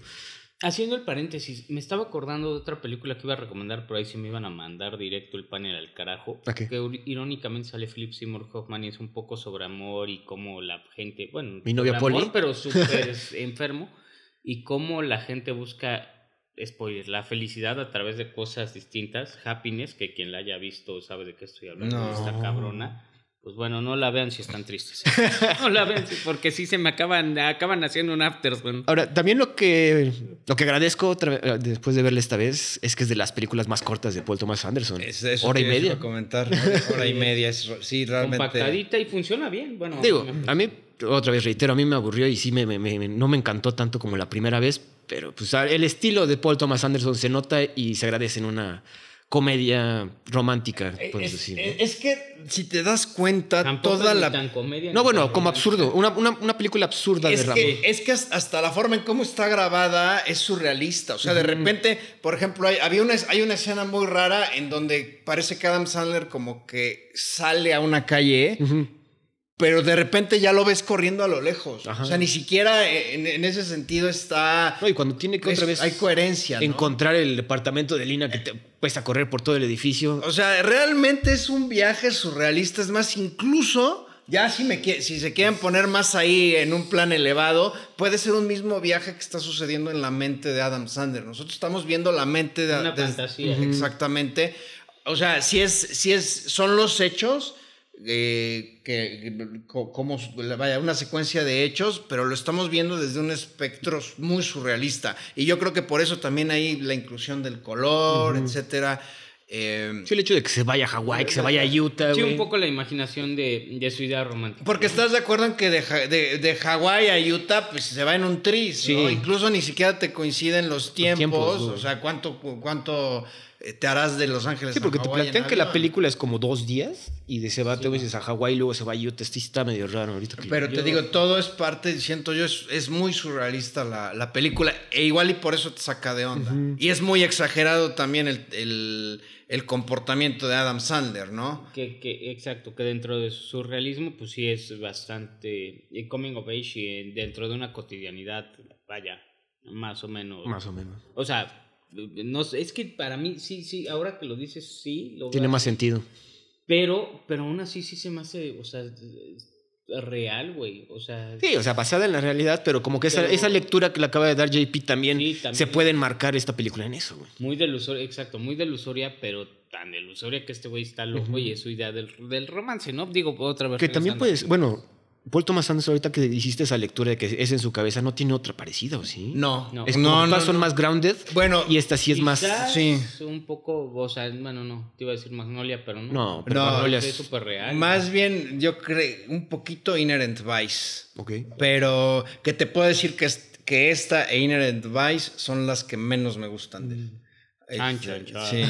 Haciendo el paréntesis, me estaba acordando de otra película que iba a recomendar, pero ahí sí me iban a mandar directo el panel al carajo. ¿A qué? Que irónicamente sale Philip Seymour Hoffman y es un poco sobre amor y cómo la gente, bueno, ¿Mi novia amor, Polly? pero súper enfermo y cómo la gente busca, spoiler, la felicidad a través de cosas distintas, happiness, que quien la haya visto sabe de qué estoy hablando, No. esta cabrona. Pues bueno, no la vean si están tristes. no la vean si- porque sí se me acaban, acaban haciendo un aftersun. Ahora, también lo que, lo que agradezco otra vez, después de verla esta vez es que es de las películas más cortas de Paul Thomas Anderson. Es eso Hora y media. a comentar. ¿no? Hora y media. Es, sí, realmente. compactadita y funciona bien. Bueno, Digo, a mí, otra vez reitero, a mí me aburrió y sí me, me- me- no me encantó tanto como la primera vez, pero pues el estilo de Paul Thomas Anderson se nota y se agradece en una comedia romántica, puedes Es, decir. ¿no? es- que si te das cuenta, tampoco toda la. tan comedia. No, bueno, tan como romántica. absurdo, una, una- una película absurda Es de Ramón. que, es que hasta la forma en cómo está grabada es surrealista. O sea, de repente, por ejemplo, hay, había una, hay una escena muy rara en donde parece que Adam Sandler como que sale a una calle. Pero de repente ya lo ves corriendo a lo lejos. Ajá. O sea, ni siquiera en, en ese sentido está... No, y cuando tiene que es- otra vez hay coherencia, ¿no? encontrar el departamento de Lina que te cuesta correr por todo el edificio. O sea, realmente es un viaje surrealista. Es más, incluso, ya si, me, si se quieren poner más ahí en un plan elevado, puede ser un mismo viaje que está sucediendo en la mente de Adam Sandler. Nosotros estamos viendo la mente de... Una de- fantasía. Exactamente. O sea, si es, si es, son los hechos, eh, que, co- como, vaya, una secuencia de hechos, pero lo estamos viendo desde un espectro muy surrealista. Y yo creo que por eso también hay la inclusión del color, etcétera. Eh, Sí, el hecho de que se vaya a Hawái, que se vaya a Utah, Sí, un poco la imaginación de, de su idea romántica. Porque estás de acuerdo en que de, de, de Hawái a Utah, pues se va en un tris, ¿no? Sí. Incluso ni siquiera te coinciden los tiempos. tiempos, güey. o sea, ¿cuánto, cuánto te harás de Los Ángeles Sí, porque a te plantean que la película es como dos días y de se va, te dices a Hawái, luego se va a Utah. Sí, está medio raro ahorita. que- Pero te Yo- digo, todo es parte, siento yo, es, es muy surrealista la, la película. E igual y por eso te saca de onda. Y es muy exagerado también el, el- el comportamiento de Adam Sandler, ¿no? Que, que, exacto, que dentro de su surrealismo, pues sí es bastante eh, coming of age y eh, dentro de una cotidianidad, vaya, más o menos. Más o menos. O sea, no sé, es que para mí, sí, sí, ahora que lo dices, sí. Lo Tiene más sentido. Pero, pero aún así sí se me hace, o sea, real, güey. O sea, Sí, o sea, basada en la realidad, pero como que esa, Pero- esa lectura que le acaba de dar JP también, Sí, también. se puede enmarcar esta película en eso, güey. muy delusoria, exacto, muy delusoria, pero tan delusoria que este güey está loco y es su idea del, del romance, ¿no? Digo, otra vez. Que también puedes, bueno, Paul Thomas Anderson, ahorita que hiciste esa lectura de que es en su cabeza, no tiene otra parecida, ¿o sí? No, No. Es no, son no. más grounded. Bueno, y esta sí es más. Sí. un poco, o sea, bueno, no, te iba a decir Magnolia, pero no. No, pero No, Magnolia es súper real. Más bien, yo creo, un poquito Inherent Vice. Ok. Pero que te puedo decir que, que esta e Inherent Vice son las que menos me gustan de él. Chan, Chan, chan. Sí,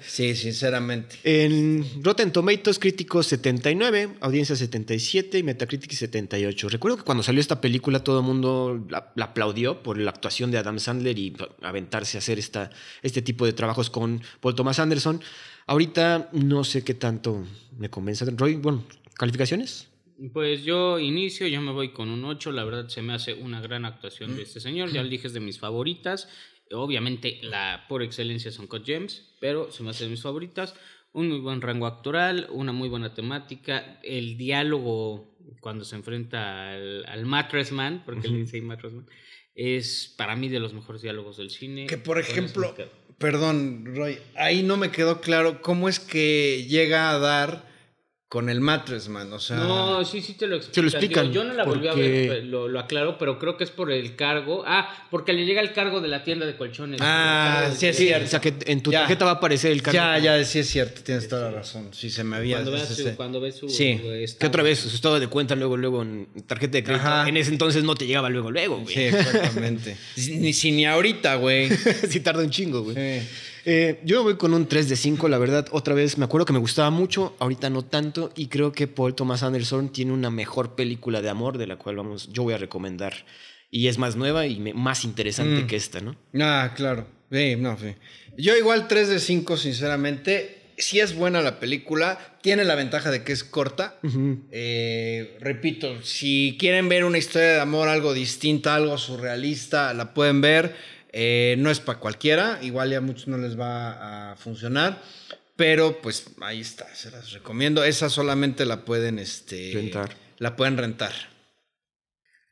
sí, sinceramente. En Rotten Tomatoes, críticos 79, audiencia 77 y Metacritic 78. Recuerdo que cuando salió esta película todo el mundo la, la aplaudió por la actuación de Adam Sandler y aventarse a hacer esta, este tipo de trabajos con Paul Thomas Anderson. Ahorita no sé qué tanto me convence. Roy, bueno, ¿calificaciones? Pues yo inicio, yo me voy con un 8, la verdad se me hace una gran actuación de este señor, ya lo dije es de mis favoritas, obviamente la por excelencia son Code James, pero se me hace de mis favoritas, un muy buen rango actoral, una muy buena temática, el diálogo cuando se enfrenta al, al Mattress Man, porque le dice Mattress Man, es para mí de los mejores diálogos del cine. Que por ejemplo, perdón, Roy, ahí no me quedó claro cómo es que llega a dar con el Mattress Man. O sea, No, sí, sí te lo explican. Te lo explican, Digo, yo no la volví a ver, lo, lo aclaro, pero creo que es por el cargo. Ah, porque le llega el cargo de la tienda de colchones. Ah, sí, es cierto. O sea, que en tu Ya. tarjeta va a aparecer el cargo. ya, ya, sí es cierto, tienes toda la razón. Sí, se me había... Cuando ves sí, su, cuando ves su Sí. estado. Que otra vez, su estado de cuenta luego, luego en tarjeta de crédito. Ajá. En ese entonces no te llegaba luego, luego, güey. Sí, exactamente. ni, si ni ahorita, güey. sí tarda un chingo, güey. Sí. Eh, yo voy con un 3 de 5, la verdad. Otra vez, me acuerdo que me gustaba mucho, ahorita no tanto, y creo que Paul Thomas Anderson tiene una mejor película de amor de la cual vamos, yo voy a recomendar. Y es más nueva y me- más interesante Mm. que esta, ¿no? Ah, claro. Sí, no, sí. Yo igual 3 de 5, sinceramente. Sí es buena la película. Tiene la ventaja de que es corta. Eh, repito, si quieren ver una historia de amor algo distinta, algo surrealista, la pueden ver. Eh, no es para cualquiera. Igual ya a muchos no les va a funcionar. Pero pues ahí está, se las recomiendo. Esa solamente la pueden este, Rentar. La pueden rentar.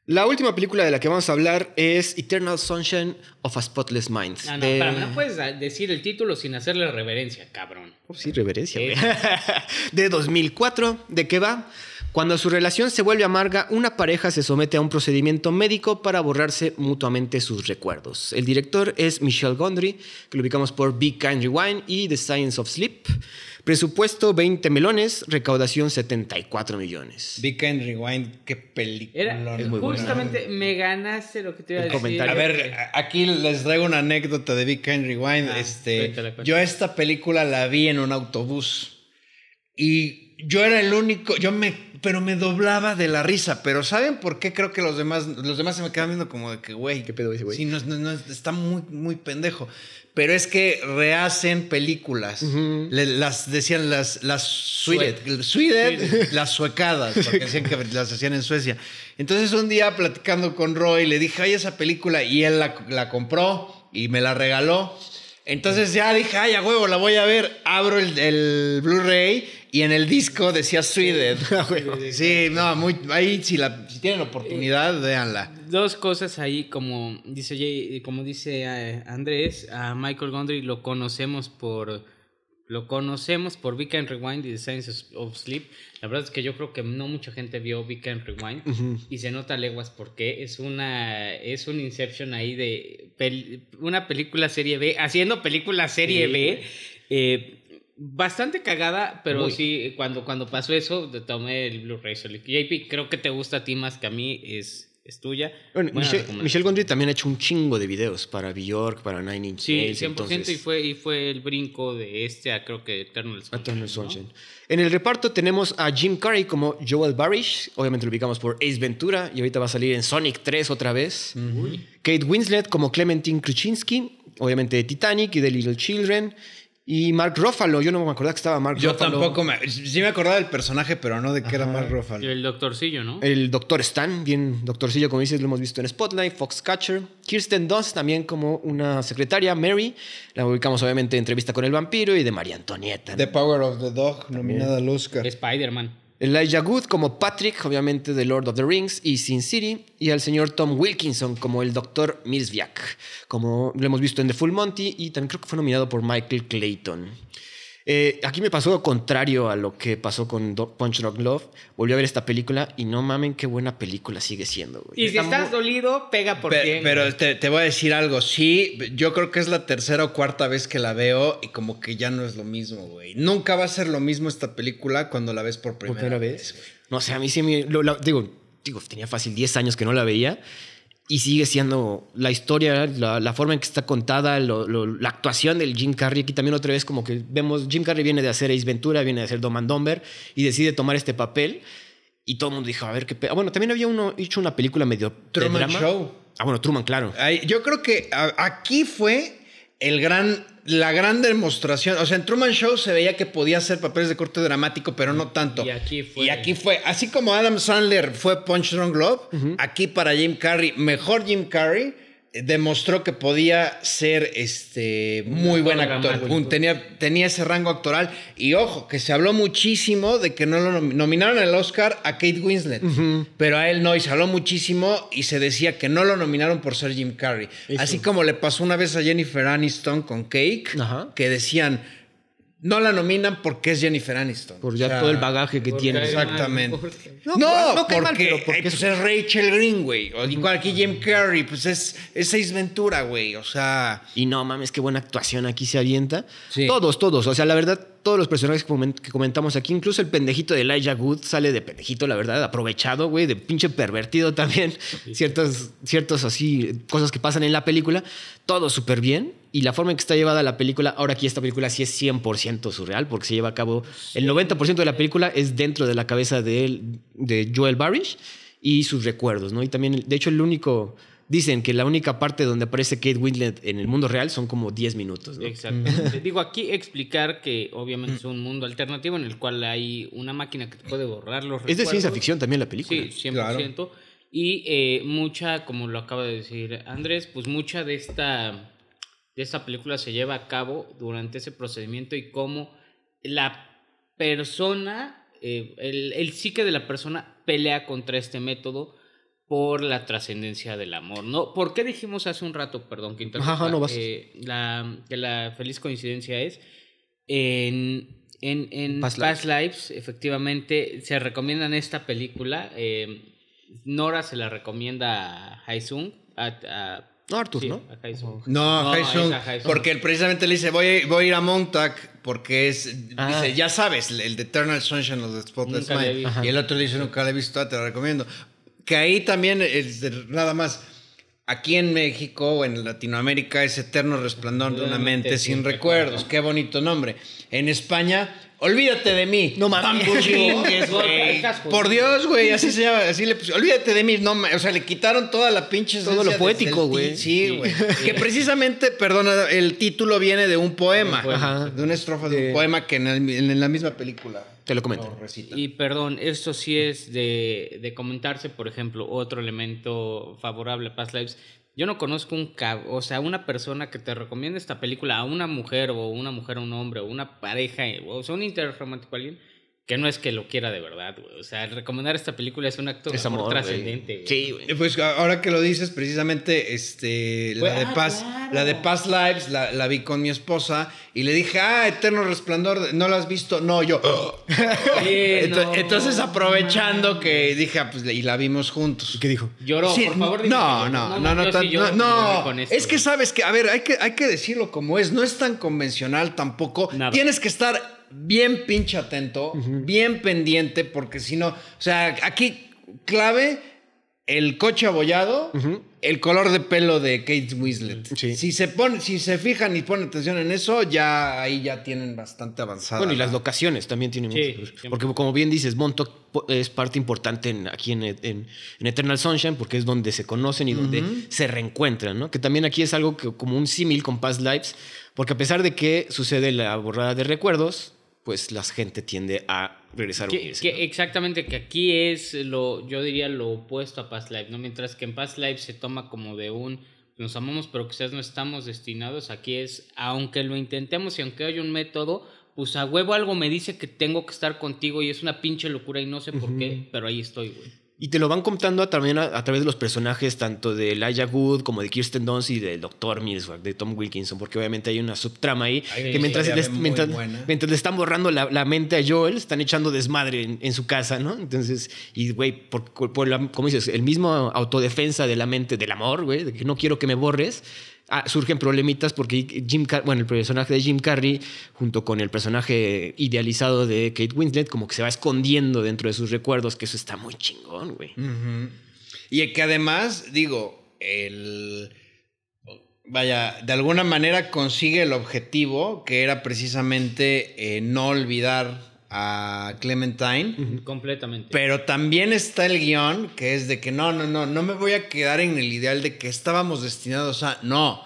La última película de la que vamos a hablar es Eternal Sunshine of a Spotless Mind. Ah, no, de- espérame, no puedes decir el título sin hacerle reverencia, cabrón. Oh, sí, reverencia, Eh. güey. de 2004. ¿De qué va? Cuando su relación se vuelve amarga, una pareja se somete a un procedimiento médico para borrarse mutuamente sus recuerdos. El director es Michel Gondry, que lo ubicamos por Big Kind Rewind y The Science of Sleep. Presupuesto 20 melones, recaudación 74 millones. Big Kind Rewind, qué película. Era, Es muy buena. justamente me ganaste lo que te iba a El decir. comentario. A ver, aquí les traigo una anécdota de Big Kind Rewind. Ah, este, yo esta película la vi en un autobús y yo era el único, yo me, pero me doblaba de la risa. Pero ¿saben por qué creo que los demás, los demás se me quedan viendo como de que, güey, ¿Qué pedo ese güey? Sí, no, no, no, está muy, muy pendejo. Pero es que rehacen películas. Ujú. Le- las decían las, las Suited. Suited, Suited, las suecadas, porque decían que las hacían en Suecia. Entonces un día platicando con Roy, le dije, ay, esa película, y él la, la compró y me la regaló. Entonces ya dije, ay, a huevo, la voy a ver. Abro el, el Blu-ray y en el disco decía Suited. Sí, no, muy, ahí si, la, si tienen oportunidad, véanla. Dos cosas ahí, como dice, Jay- como dice eh, Andrés, a Michael Gondry lo conocemos por lo conocemos por Big and Rewind y The Science of Sleep. La verdad es que yo creo que no mucha gente vio Big and Rewind y se nota leguas porque es una es un Inception ahí de una película serie B haciendo película serie Sí. B eh, bastante cagada pero sí cuando cuando pasó eso tomé el Blu-ray solito. JP creo que te gusta a ti más que a mí es es tuya Bueno, Buena Michel, Gondry también ha hecho un chingo de videos para Bjork, para Nine Inch sí Nails. 100% y fue y fue el brinco de este a creo que Eternal Sunshine, Eternal ¿no? Sunshine. En el reparto tenemos a Jim Carrey como Joel Barish, obviamente lo ubicamos por Ace Ventura y ahorita va a salir en Sonic 3 otra vez. Kate Winslet como Clementine Kruczynski, obviamente de Titanic y de Little Children. Y Mark Ruffalo, yo no me acordaba que estaba Mark Yo Ruffalo. tampoco me. Sí me acordaba del personaje, pero no de que era Y Ruffalo. el doctorcillo no El Doctor Stan, bien doctorcillo, como dices, lo hemos visto en Spotlight, Foxcatcher. Kirsten Dunst también como una secretaria, Mary. La ubicamos obviamente en Entrevista con el Vampiro y de María Antonieta. ¿no? The Power of the Dog, nominada al Oscar. Spider-Man Elijah Good como Patrick, obviamente de Lord of the Rings y Sin City, y al señor Tom Wilkinson como el Dr. Milsviak, como lo hemos visto en The Full Monty y también creo que fue nominado por Michael Clayton. Eh, aquí me pasó lo contrario a lo que pasó con Do- Punch Drunk Love. Volví a ver esta película y no mamen qué buena película sigue siendo. güey. Y si Está estás dolido, pega por cien. Pero, te, te voy a decir algo, sí, yo creo que es la tercera o cuarta vez que la veo y como que ya no es lo mismo, güey. Nunca va a ser lo mismo esta película cuando la ves por primera, primera vez. vez. No sé, a mí sí me. lo- digo, digo, tenía fácil 10 años que no la veía. Y sigue siendo la historia, la, la forma en que está contada, lo- lo- la actuación del Jim Carrey. Aquí también otra vez como que vemos, Jim Carrey viene de hacer Ace Ventura, viene de hacer Dom and Dumber y decide tomar este papel. Y todo el mundo dijo, a ver qué... pe-". Ah, bueno, también había uno hecho una película medio... de Truman drama. Show. Ah, bueno, Truman, claro. Ay, yo creo que aquí fue el gran, la gran demostración. O sea, en Truman Show se veía que podía hacer papeles de corte dramático, pero no tanto. Y aquí fue- Y aquí fue, así como Adam Sandler fue Punch Drunk Love, aquí para Jim Carrey, mejor Jim Carrey, demostró que podía ser este muy buen actor. Un- tenía, tenía ese rango actoral. Y ojo, que se habló muchísimo de que no lo nom- nominaron al Oscar a Kate Winslet. Pero a él no, y se habló muchísimo y se decía que no lo nominaron por ser Jim Carrey. Así como le pasó una vez a Jennifer Aniston con Cake, que decían, no la nominan porque es Jennifer Aniston. Por ya O sea, todo el bagaje que Porque tiene. Exactamente. Porque- No, No, no, qué mal, porque, pero porque eh, pues es Rachel Green, güey. O igual aquí Jim Carrey, pues es, es Ace Ventura, güey. O sea... Y no mames, qué buena actuación aquí se avienta. Sí. Todos, todos. O sea, la verdad, todos los personajes que comen- que comentamos aquí, incluso el pendejito de Elijah Wood sale de pendejito, la verdad, aprovechado, güey, de pinche pervertido también. Ciertas, ciertos así, cosas que pasan en la película. Todo súper bien. Y la forma en que está llevada la película, ahora aquí esta película sí es 100% surreal, porque se lleva a cabo. El 90% de la película es dentro de la cabeza de, él, de Joel Barish y sus recuerdos, ¿no? Y también, de hecho, el único. Dicen que la única parte donde aparece Kate Winslet en el mundo real son como 10 minutos, ¿no? Exactamente. Digo, aquí explicar que obviamente es un mundo alternativo en el cual hay una máquina que te puede borrar los Es de ciencia recuerdos. ficción también la película. Sí, 100%. Y eh, mucha, como lo acaba de decir Andrés, pues mucha de esta, de esta película se lleva a cabo durante ese procedimiento y cómo la persona, eh, el, el psique de la persona pelea contra este método por la trascendencia del amor, ¿no? ¿Por qué dijimos hace un rato, perdón que interrumpa, no eh, la, que la feliz coincidencia es en, en, en Past Past, Lives. efectivamente, se recomiendan esta película. eh, Nora se la recomienda a Haesung. A, a- No, Arthur, sí, ¿no? a. No, a Haesung. porque él precisamente le dice, voy, a- voy a ir a Montauk porque es, Ah. dice, ya sabes, el de Eternal Sunshine of the Spotless Mind. Y el otro le dice, nunca la he visto, ah, te la recomiendo. Que ahí también, es de- nada más, aquí en México o en Latinoamérica es Eterno Resplandor de una mente sin recuerdos. Qué bonito nombre. En España, olvídate de mí. No mames. Por Dios, güey, así se llama, así le pusieron. Olvídate de mí, no, o sea, le quitaron toda la pinche Todo lo poético, güey. Sí, güey. que precisamente, perdona, el título viene de un poema, Un poema, Ajá. de una estrofa de, De- un poema que en, el- en la misma película Te lo comento. Y perdón, esto sí es de, de comentarse, por ejemplo, otro elemento favorable a Past Lives. Yo no conozco un cab o sea, una persona que te recomiende esta película a una mujer o una mujer a un hombre o una pareja, o sea, un interromántico alguien que no es que lo quiera de verdad, güey. O sea, recomendar esta película es un acto Es amor amor, güey. trascendente, güey. Sí, güey. Pues ahora que lo dices, precisamente, este, la, de ah, Past, claro. la de Past Lives la, la vi con mi esposa y le dije, ah, Eterno Resplandor, ¿no la has visto? No, yo. Sí, Ento- no, Entonces, aprovechando que dije, ah, pues, y la vimos juntos. ¿Qué dijo? Lloró, Sí, por favor. dime no, no, no, no, yo tan- sí lloro no, no. voy con esto, es que sabes que, a ver, hay que, hay que decirlo como es, no es tan convencional tampoco. Nada. Tienes que estar bien pinche atento, bien pendiente, porque si no, o sea, aquí clave el coche abollado, el color de pelo de Kate Winslet. Sí. Si se pone, si se fijan y ponen atención en eso, ya ahí ya tienen bastante avanzada. Bueno, y la- las locaciones también tienen Sí, mucho. Porque como bien dices, Montauk es parte importante en- aquí en, en- en Eternal Sunshine porque es donde se conocen y donde se reencuentran, ¿no? Que también aquí es algo que, como un símil con Past Lives, porque a pesar de que sucede la borrada de recuerdos, pues la gente tiende a regresar a unirse. exactamente, que aquí es lo, yo diría lo opuesto a Past Life, ¿no? Mientras que en Past Life se toma como de un nos amamos, pero quizás no estamos destinados. Aquí es, aunque lo intentemos y aunque haya un método, pues a huevo algo me dice que tengo que estar contigo y es una pinche locura y no sé por qué, pero ahí estoy, güey. Y te lo van contando a, también a, a través de los personajes tanto de Elijah Wood como de Kirsten Dunst y del Dr. Millswag, de Tom Wilkinson, porque obviamente hay una subtrama ahí que mientras, les- mientras, le están borrando la, la mente a Joel, están echando desmadre en, en su casa, ¿no? Entonces, y güey, por, por la- dices, el mismo autodefensa de la mente del amor, güey, de que no quiero que me borres. Ah, surgen problemitas porque Jim Car bueno, el personaje de Jim Carrey junto con el personaje idealizado de Kate Winslet como que se va escondiendo dentro de sus recuerdos, que eso está muy chingón, güey. Y que además, digo, el. Vaya, de alguna manera consigue el objetivo que era precisamente eh, no olvidar a Clementine. Completamente. Pero también está el guion que es de que no, no, no, no me voy a quedar en el ideal de que estábamos destinados a. No.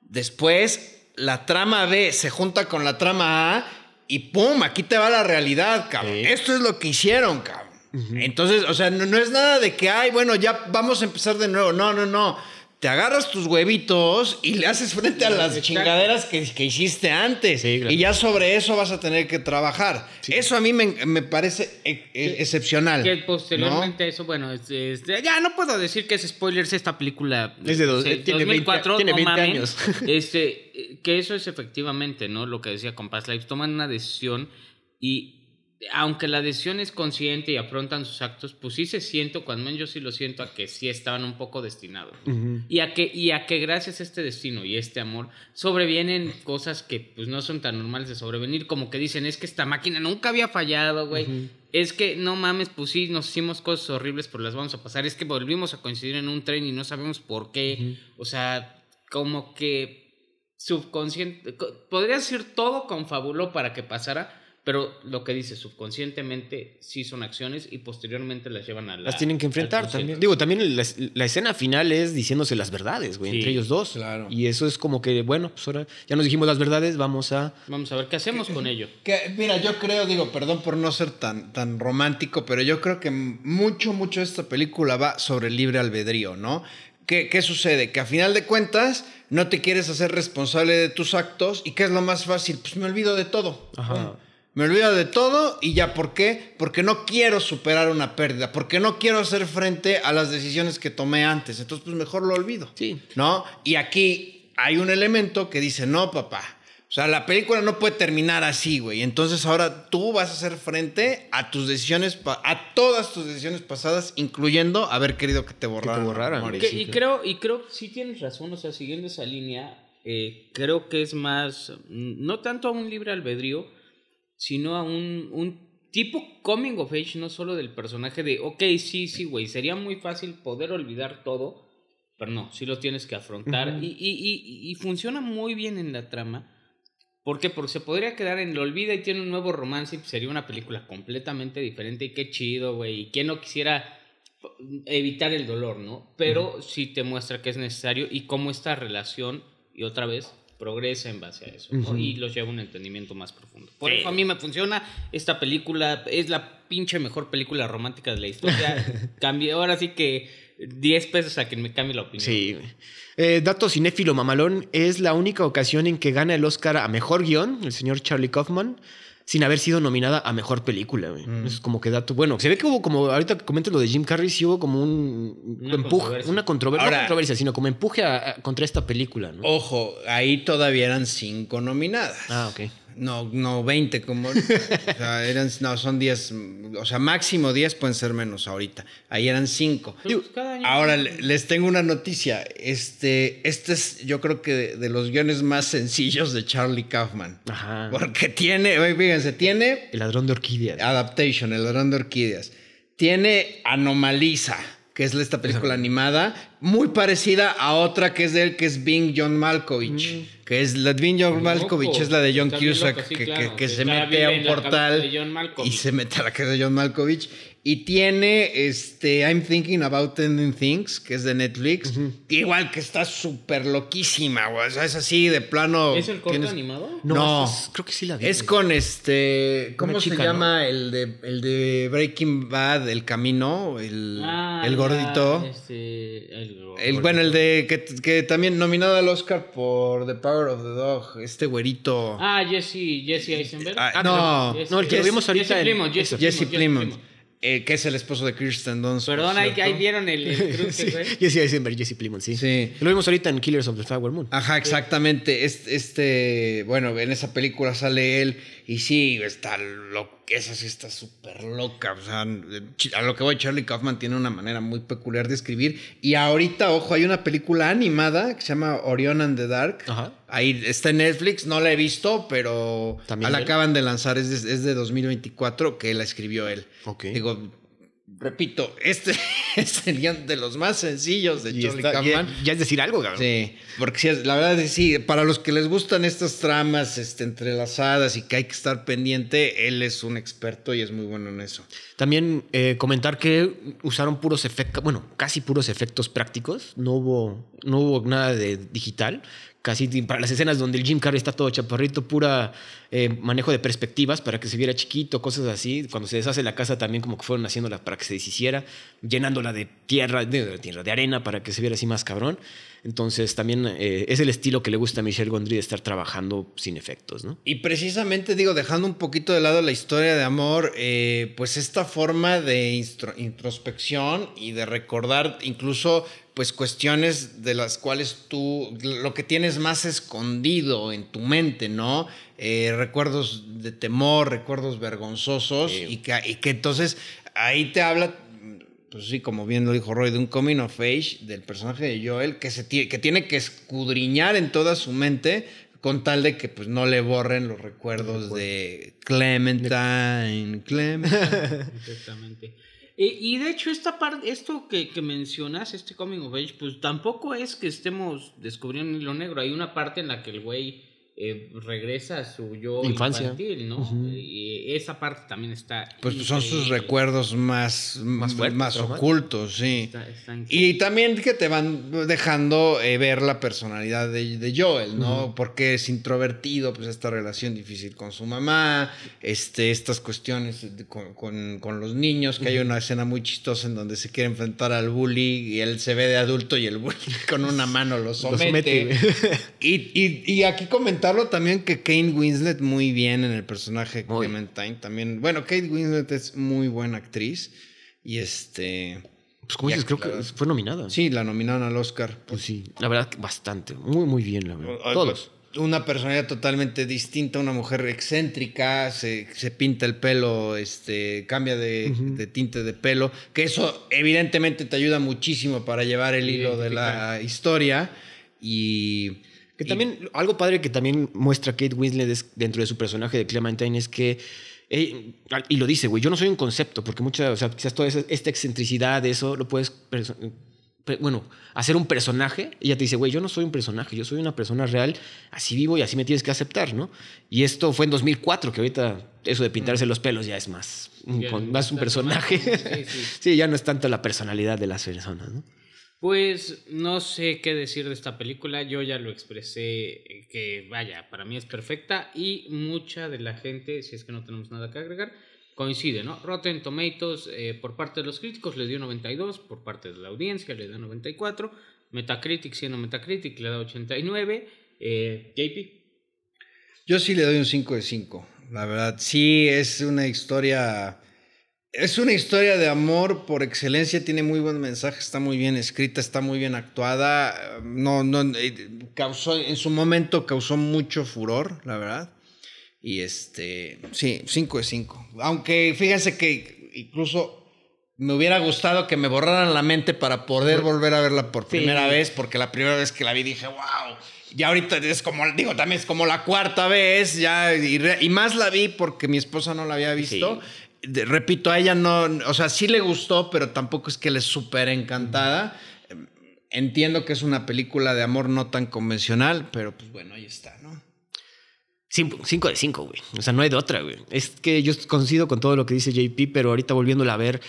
Después, la trama B se junta con la trama A y ¡pum! Aquí te va la realidad, cabrón. Sí. Esto es lo que hicieron, cabrón. Entonces, o sea, no, no es nada de que, ay, bueno, ya vamos a empezar de nuevo. No, no, no. Te agarras tus huevitos y le haces frente a las chingaderas que, que hiciste antes. Sí, claro. Y ya sobre eso vas a tener que trabajar. Eso a mí me, me parece e- e- excepcional. Que posteriormente a eso, bueno, es- es- ya no puedo decir que es spoilers esta película. Es de dos- sí, tiene 2004, 20 tiene no 20 mamen. años. Este, eh, que eso es efectivamente, ¿no? Lo que decía con Past Lives, toman una decisión y aunque la decisión es consciente y afrontan sus actos, pues sí se siento, cuando menos yo sí lo siento, a que sí estaban un poco destinados. Y a, que, y a que gracias a este destino y este amor sobrevienen cosas que pues no son tan normales de sobrevenir, como que dicen, es que esta máquina nunca había fallado, güey. Es que no mames, pues sí, nos hicimos cosas horribles, pero las vamos a pasar. Es que volvimos a coincidir en un tren y no sabemos por qué. O sea, como que subconsciente, co- podría decir todo confabuló para que pasara, pero lo que dice subconscientemente sí son acciones y posteriormente las llevan a la, Las tienen que enfrentar también. Digo, también la, la escena final es diciéndose las verdades, güey, Sí, entre ellos dos. claro. Y eso es como que, bueno, pues ahora ya nos dijimos las verdades, vamos a... Vamos a ver qué hacemos con ello. Que, mira, yo creo, digo, perdón por no ser tan, tan romántico, pero yo creo que mucho, mucho de esta película va sobre el libre albedrío, ¿no? ¿Qué, ¿Qué sucede? Que a final de cuentas no te quieres hacer responsable de tus actos y ¿qué es lo más fácil? Pues me olvido de todo. Ajá. Me olvido de todo y ya, ¿por qué? Porque no quiero superar una pérdida, porque no quiero hacer frente a las decisiones que tomé antes. Entonces, pues mejor lo olvido. Sí. ¿No? Y aquí hay un elemento que dice, no, papá. O sea, la película no puede terminar así, güey. Entonces ahora tú vas a hacer frente a tus decisiones, a todas tus decisiones pasadas, incluyendo haber querido que te borraran. borraran, Maurice. Que- sí, y creo, y creo que sí tienes razón, o sea, siguiendo esa línea, eh, creo que es más, mm, no tanto a un libre albedrío, sino a un, un tipo coming of age, no solo del personaje de, ok, sí, sí, güey, sería muy fácil poder olvidar todo, pero no, sí lo tienes que afrontar. y, y, y, y funciona muy bien en la trama. ¿Por qué? Porque se podría quedar en lo olvida y tiene un nuevo romance y sería una película completamente diferente. Y qué chido, güey. Y quién no quisiera evitar el dolor, ¿no? Pero sí te muestra que es necesario y cómo esta relación, y otra vez, progresa en base a eso, ¿no? Y los lleva a un entendimiento más profundo. Por eso a mí me funciona esta película, es la pinche mejor película romántica de la historia. Cambié, ahora sí que 10 pesos a quien me cambie la opinión. Sí. Eh, dato cinéfilo mamalón, es la única ocasión en que gana el Oscar a Mejor Guión, el señor Charlie Kaufman, sin haber sido nominada a Mejor Película. güey. Mm. Eso es como que dato... Bueno, se ve que hubo como, ahorita que comento lo de Jim Carrey, sí hubo como un Una empuje, controversia. una controversia, Ahora- no controversia, sino como empuje a- a- contra esta película, ¿no? Ojo, ahí todavía eran cinco nominadas. Ah, ok. No, no 20 como... o sea, eran, no, son 10, o sea, máximo 10 pueden ser menos ahorita. Ahí eran 5. Pero, pues, Ahora le- les tengo una noticia. Este, este es, yo creo que de, de los guiones más sencillos de Charlie Kaufman. Ajá. Porque tiene, fíjense, tiene El ladrón de orquídeas. Adaptation, El ladrón de orquídeas. Tiene Anomaliza, que es esta película animada, muy parecida a otra que es de él, que es Bing John Malkovich. Que es la Bing John Malkovich, Loco. es la de John Cusack, loco, sí, que, claro, que- se mete a un portal de y se mete a la casa de John Malkovich. Y tiene este I'm Thinking About Ending Things, que es de Netflix. Igual que está súper loquísima, güey. O sea, es así de plano. ¿Es el corto tienes- animado? No, No. es- creo que sí la vi. Es con este. ¿Cómo se llama el, de, el de Breaking Bad, el camino? El, Ah, el ya, gordito. este, el, El, bueno, el de que, que también nominado al Oscar por The Power of the Dog, este güerito. Ah, Jesse, Jesse Eisenberg. Ah, no, Jesse- no, el que Jesse- vimos ahorita Jesse Plimont, Jesse, eso. Eh, que es el esposo de Kirsten Dunst. Perdón, ahí, vieron el, el cruce, Sí, güey. Jesse Eisenberg, Jesse Plimont, sí. Sí. Lo vimos ahorita en Killers of the Flower Moon. Ajá, exactamente. Este, este, bueno, en esa película sale él y sí, está lo esa sí está súper loca. O sea, a lo que voy, Charlie Kaufman tiene una manera muy peculiar de escribir. Y ahorita, ojo, hay una película animada que se llama Orion and the Dark. Ajá. Ahí está en Netflix, no la he visto, pero ¿También la él? acaban de lanzar, es de, es de 2024, que la escribió él. Ok. Digo, repito, este es el guion de los más sencillos de Y Charlie está- Kaufman. ya es decir algo, cabrón. Sí, porque la verdad es que sí, para los que les gustan estas tramas este, entrelazadas y que hay que estar pendiente, él es un experto y es muy bueno en eso. También eh, comentar que usaron puros efectos, bueno, casi puros efectos prácticos. No hubo, no hubo nada de digital. Casi para las escenas donde el Jim Carrey está todo chaparrito, pura eh, manejo de perspectivas para que se viera chiquito, cosas así. Cuando se deshace la casa también como que fueron haciéndola para que se deshiciera, llenándola de tierra, de, tierra, de arena para que se viera así más cabrón. Entonces también eh, es el estilo que le gusta a Michelle Gondry de estar trabajando sin efectos, ¿no? Y precisamente digo, dejando un poquito de lado la historia de amor, eh, pues esta forma de introspección y de recordar incluso pues cuestiones de las cuales tú, lo que tienes más escondido en tu mente, ¿no? Eh, recuerdos de temor, recuerdos vergonzosos Sí. y, que, y que entonces ahí te habla pues sí, como bien lo dijo Roy, de un coming of age del personaje de Joel que, se que tiene que escudriñar en toda su mente con tal de que pues no le borren los recuerdos de Clementine, Clementine. Exactamente. Y, y de hecho, esta parte, esto que, que mencionas, este coming of age, pues tampoco es que estemos descubriendo hilo negro. Hay una parte en la que el güey eh, regresa a su yo Infancia. infantil, ¿no? Y esa parte también está. Pues son sus recuerdos más, más, fuertes, más ocultos, sí. Está- está increíble. Y también que te van dejando eh, ver la personalidad de, de Joel, ¿no? Porque es introvertido, pues esta relación difícil con su mamá, este, estas cuestiones de- con, con- con los niños, que hay una escena muy chistosa en donde se quiere enfrentar al bully y él se ve de adulto y el bully con una mano lo somete. somete, güey. y, y- y aquí comentarlo también que Kate Winslet muy bien en el personaje. Clementine también. Bueno, Kate Winslet es muy buena actriz y este... Pues como dices, creo que fue nominada. Sí, la nominaron al Oscar. Pues sí, la verdad, bastante. Muy, muy bien, la verdad. Todos. Una personalidad totalmente distinta, una mujer excéntrica, se, se pinta el pelo, este, cambia de, de tinte de pelo, que eso evidentemente te ayuda muchísimo para llevar el hilo de la historia. Y Que también, algo padre que también muestra Kate Winslet es- dentro de su personaje de Clementine es que, eh, y lo dice, güey, yo no soy un concepto, porque muchas, o sea, quizás toda esa- esta excentricidad, eso lo puedes, bueno, hacer un personaje, ella te dice, güey, yo no soy un personaje, yo soy una persona real, así vivo y así me tienes que aceptar, ¿no? Y esto fue en 2004, que ahorita eso de pintarse los pelos ya es más, un, con- más un personaje. Sí, sí. sí, ya no es tanto la personalidad de las personas, ¿no? Pues no sé qué decir de esta película. Yo ya lo expresé eh, que, vaya, para mí es perfecta y mucha de la gente, si es que no tenemos nada que agregar, coincide, ¿no? Rotten Tomatoes eh, por parte de los críticos le dio 92, por parte de la audiencia le da 94, Metacritic siendo Metacritic le da 89, eh, JP. yo sí le doy un 5 de 5. La verdad, sí es una historia... Es una historia de amor por excelencia, tiene muy buen mensaje, está muy bien escrita, está muy bien actuada. No, no, eh, causó, en su momento causó mucho furor, la verdad. Y este, sí, 5 de 5. Aunque fíjense que incluso me hubiera gustado que me borraran la mente para poder volver a verla por primera vez, porque la primera vez que la vi dije, wow. Ya ahorita es como, digo, también es como la cuarta vez, ya, y, re- y más la vi porque mi esposa no la había visto. De- repito, a ella no, o sea, sí le gustó, pero tampoco es que le súper encantada. Entiendo que es una película de amor no tan convencional, pero pues bueno, ahí está, ¿no? 5 de 5, güey. O sea, no hay de otra, güey. Es que yo coincido con todo lo que dice JP, pero ahorita volviéndola a ver,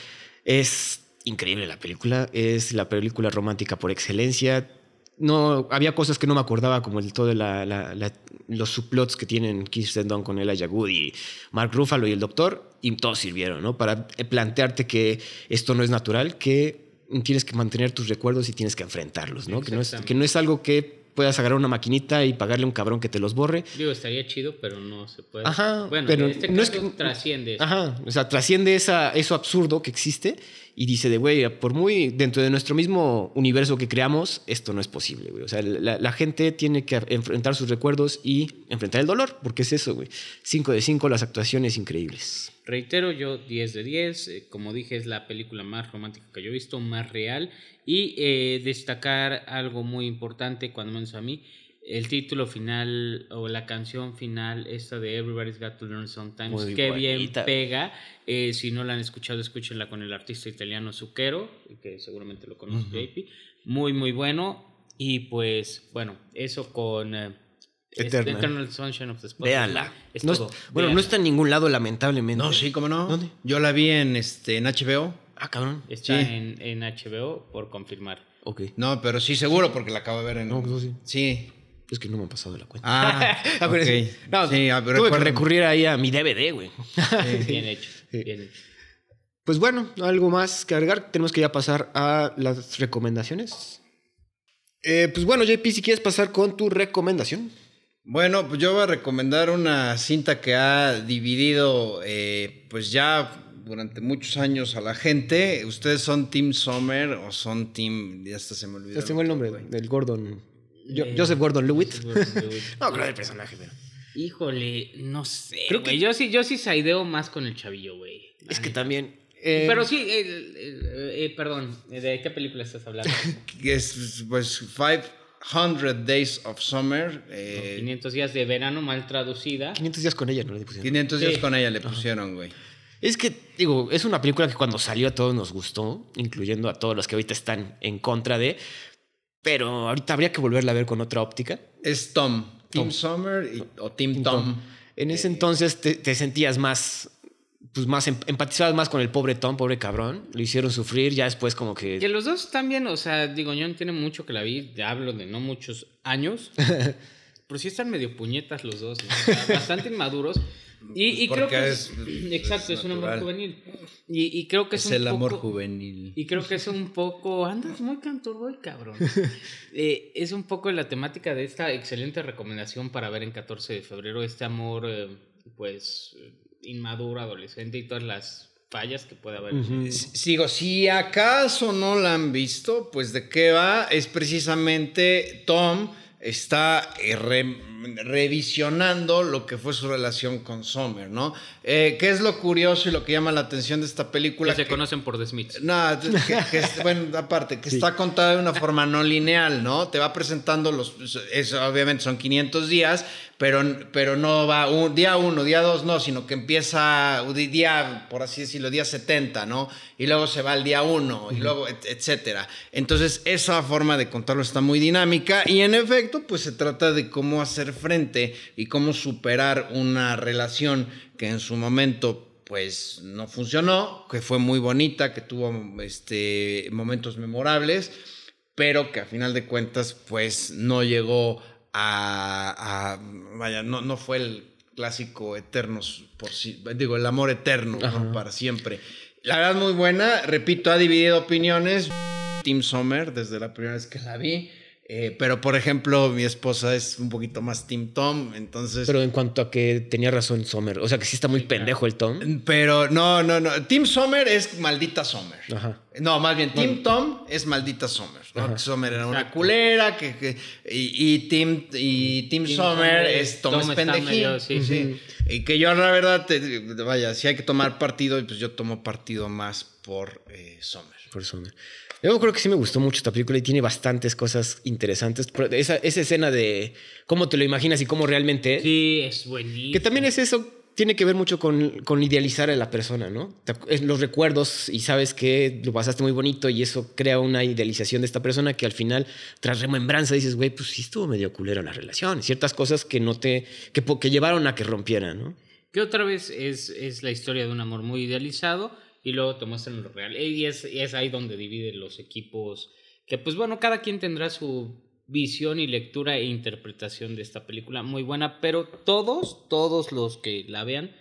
es increíble la película. Es la película romántica por excelencia. No, había cosas que no me acordaba, como el todo la, la, la, los subplots que tienen Kirsten Dunst con Elijah Wood y Mark Ruffalo y el Doctor, y todos sirvieron, ¿no? Para plantearte que esto no es natural, que tienes que mantener tus recuerdos y tienes que enfrentarlos, ¿no? Que no, es, que no es algo que puedas agarrar una maquinita y pagarle a un cabrón que te los borre. Digo, estaría chido, pero no se puede. Ajá, bueno, pero en este no caso es que- trasciende eso. Ajá, o sea, trasciende esa, eso absurdo que existe y dice de, güey, por muy dentro de nuestro mismo universo que creamos, esto no es posible, güey. O sea, la, la gente tiene que enfrentar sus recuerdos y enfrentar el dolor, porque es eso, güey. 5 de 5, las actuaciones increíbles. Reitero, yo 10 de 10. eh, como dije, es la película más romántica que yo he visto, más real. Y eh, destacar algo muy importante, cuando menos a mí, el título final o la canción final, esta de Everybody's Got to Learn Sometimes, Muy que bien pega. Eh, si no la han escuchado, escúchenla con el artista italiano Zucchero, que seguramente lo conoce JP. Muy, muy bueno. Y pues, bueno, eso con eh, este, Eternal. Eternal Sunshine of the Spotless Véanla. Mind. Es No es- todo. bueno, no está en ningún lado, lamentablemente. No, sí, cómo no. ¿Dónde? Yo la vi en, este, en HBO. Ah, cabrón. Está Sí. en, en HBO por confirmar. Ok. No, pero sí, seguro, porque la acabo de ver en. No, sí. Sí. Es que no me han pasado la cuenta. Ah, Acuérdense. ok. No, sí, a ver, tuve que recuerdo. recurrir ahí a mi DVD, güey. Bien hecho. Sí. Bien hecho. Pues bueno, algo más que agregar. Tenemos que ya pasar a las recomendaciones. Eh, pues bueno, JP, si quieres pasar con tu recomendación. Bueno, pues yo voy a recomendar una cinta que ha dividido, eh, pues ya durante muchos años a la gente. ¿Ustedes son Team Sommer o son Team.? Ya hasta se me olvidó. Ya tengo el nombre güey. del Gordon. Eh, Joseph Gordon Lewitt. No, creo del personaje, pero. Híjole, no sé. Creo güey. que- Yo sí, yo sí saideo más con el chavillo, güey. Es que también. eh, Pero sí, eh, eh, eh, perdón, ¿de qué película estás hablando? Es, pues, 500 Days of Summer. eh, 500 días de verano mal traducida. 500 días con ella, no le pusieron. 500 días Sí. con ella le pusieron, güey. Es que, digo, es una película que cuando salió a todos nos gustó, incluyendo a todos los que ahorita están en contra de. Pero ahorita habría que volverla a ver con otra óptica. Es Tom. Team Tom. Summer y- o Team, Team Tom. Tom. En ese entonces te, te sentías más, pues más, em- empatizabas más con el pobre Tom, pobre cabrón. Lo hicieron sufrir, ya después como que... Que los dos también, o sea, digo, yo no tiene mucho que la vi, te hablo de no muchos años, pero sí están medio puñetas los dos, ¿no? O sea, bastante inmaduros. Y, y Pues creo que es- es, exacto, es es un amor juvenil. Y, y creo que es, Es un el amor juvenil. Y creo que es un poco. Andas muy cantor hoy, cabrón. Eh, es un poco la temática de esta excelente recomendación para ver en 14 de febrero. Este amor, eh, pues, eh, inmaduro, adolescente y todas las fallas que puede haber. Sigo, si acaso no la han visto, pues de qué va, es precisamente Tom está eh, re- revisionando lo que fue su relación con Summer, ¿no? Eh, ¿Qué es lo curioso y lo que llama la atención de esta película? Que se Que- conocen por The Smiths. No, que, bueno, aparte, que está contada de una forma no lineal, ¿no? Te va presentando los. Es, obviamente son 500 días, pero, pero no va un, día uno, día dos, no, sino que empieza día, por así decirlo, día 70, ¿no? Y luego se va al día uno, y luego, et- etcétera. Entonces, esa forma de contarlo está muy dinámica, y en efecto, pues se trata de cómo hacer frente y cómo superar una relación que en su momento pues no funcionó, que fue muy bonita, que tuvo este, momentos memorables, pero que a final de cuentas pues no llegó a, a- vaya, no, no fue el clásico eternos por sí, digo, el amor eterno para siempre. La verdad muy buena, repito, ha dividido opiniones. Team Sommer desde la primera vez que la vi. Eh, pero, por ejemplo, mi esposa es un poquito más Team Tom, entonces... Pero en cuanto a que tenía razón Sommer, o sea que sí está muy pendejo el Tom. Pero no, no, no. Team Sommer es maldita Sommer. Ajá. No, más bien, Team Tom es maldita Sommer. ¿no? Sommer era una Exacto. culera, que, que- y, y Team, y Team, Team Sommer es Tom, Tom es pendejín. medio- sí. Sí. Y que yo, la verdad, te- vaya, si hay que tomar partido, pues yo tomo partido más por eh, Sommer. Por Sommer. Yo creo que sí me gustó mucho esta película y tiene bastantes cosas interesantes. Esa, esa escena de cómo te lo imaginas y cómo realmente es. Sí, es buenísimo. Que también es eso. tiene que ver mucho con, con idealizar a la persona, ¿no? Los recuerdos y sabes que lo pasaste muy bonito y eso crea una idealización de esta persona que al final, tras remembranza, dices, güey, pues sí estuvo medio culero la relación. Ciertas cosas que no te, que, que llevaron a que rompieran, ¿no? Que otra vez es, es la historia de un amor muy idealizado y luego te muestran lo real. Y es, y es ahí donde dividen los equipos. Que pues bueno, cada quien tendrá su visión y lectura e interpretación de esta película muy buena, pero todos, todos los que la vean,